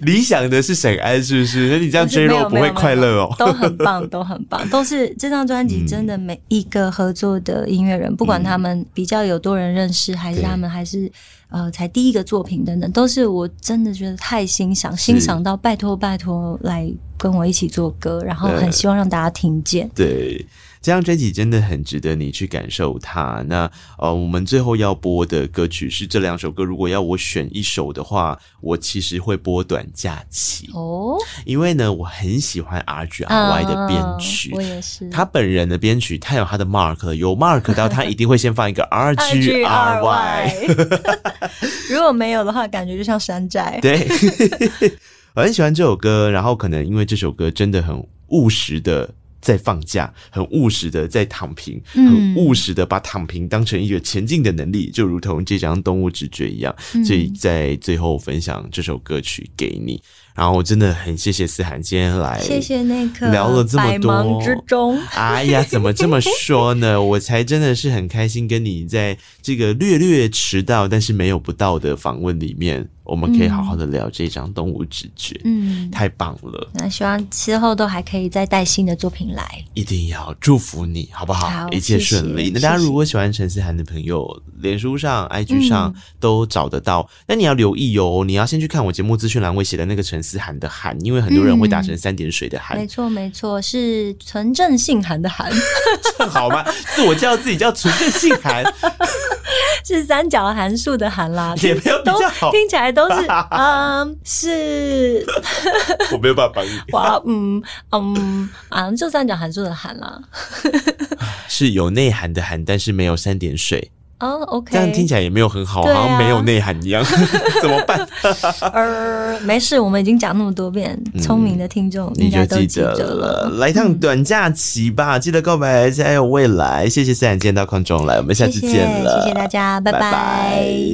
理想的是沈安，是不是？那你这样追肉不会快乐哦。都很棒，都很棒，都是这张专辑真的每一个合作的音乐人，嗯、不管他们比较有多人认识，还是他们还是呃才第一个作品等等，都是我真的觉得太欣赏，欣赏到拜托拜托来跟我一起做歌，然后很希望让大家听见。对。这张专辑真的很值得你去感受它。那呃，我们最后要播的歌曲是这两首歌。如果要我选一首的话，我其实会播《短假期》哦，因为呢，我很喜欢 R G R Y 的编曲，我也是。他本人的编曲，他有他的 mark 了，有 mark 到他一定会先放一个 R G R Y。如果没有的话，感觉就像山寨。对，我很喜欢这首歌，然后可能因为这首歌真的很务实的。在放假，很务实的在躺平，很务实的把躺平当成一个前进的能力，就如同这张《动物直觉》一样。所以在最后分享这首歌曲给你。然后我真的很谢谢思涵今天来，谢谢那个聊了这么多。百忙之中，哎呀，怎么这么说呢？我才真的是很开心跟你在这个略略迟到但是没有不到的访问里面，我们可以好好的聊这张《动物直觉》。嗯，太棒了。那希望之后都还可以再带新的作品来，一定要祝福你好不好？好，一切顺利。谢谢，那大家如果喜欢陈思涵的朋友，脸书上、IG 上都找得到。那、嗯、你要留意哦，你要先去看我节目资讯栏位写的那个陈思涵的涵，因为很多人会打成三点水的涵。没错，没错，是纯正性涵的涵。好吗？自我叫自己叫纯正性涵，是三角函数的函啦。也没有比较好，听起来都是 嗯，是。我没有办法帮你。哇，嗯嗯啊，就三角函数的函啦。是有内涵的涵，但是没有三点水。哦、oh，OK，这样听起来也没有很好，啊、好像没有内涵一样，怎么办？呃，没事，我们已经讲那么多遍，聪、嗯、明的听众应该都记得了。来趟短假期吧，嗯、记得告白才有未来。谢谢思涵，今天到空中来，我们下次见了，谢谢，谢谢大家，拜拜。拜拜。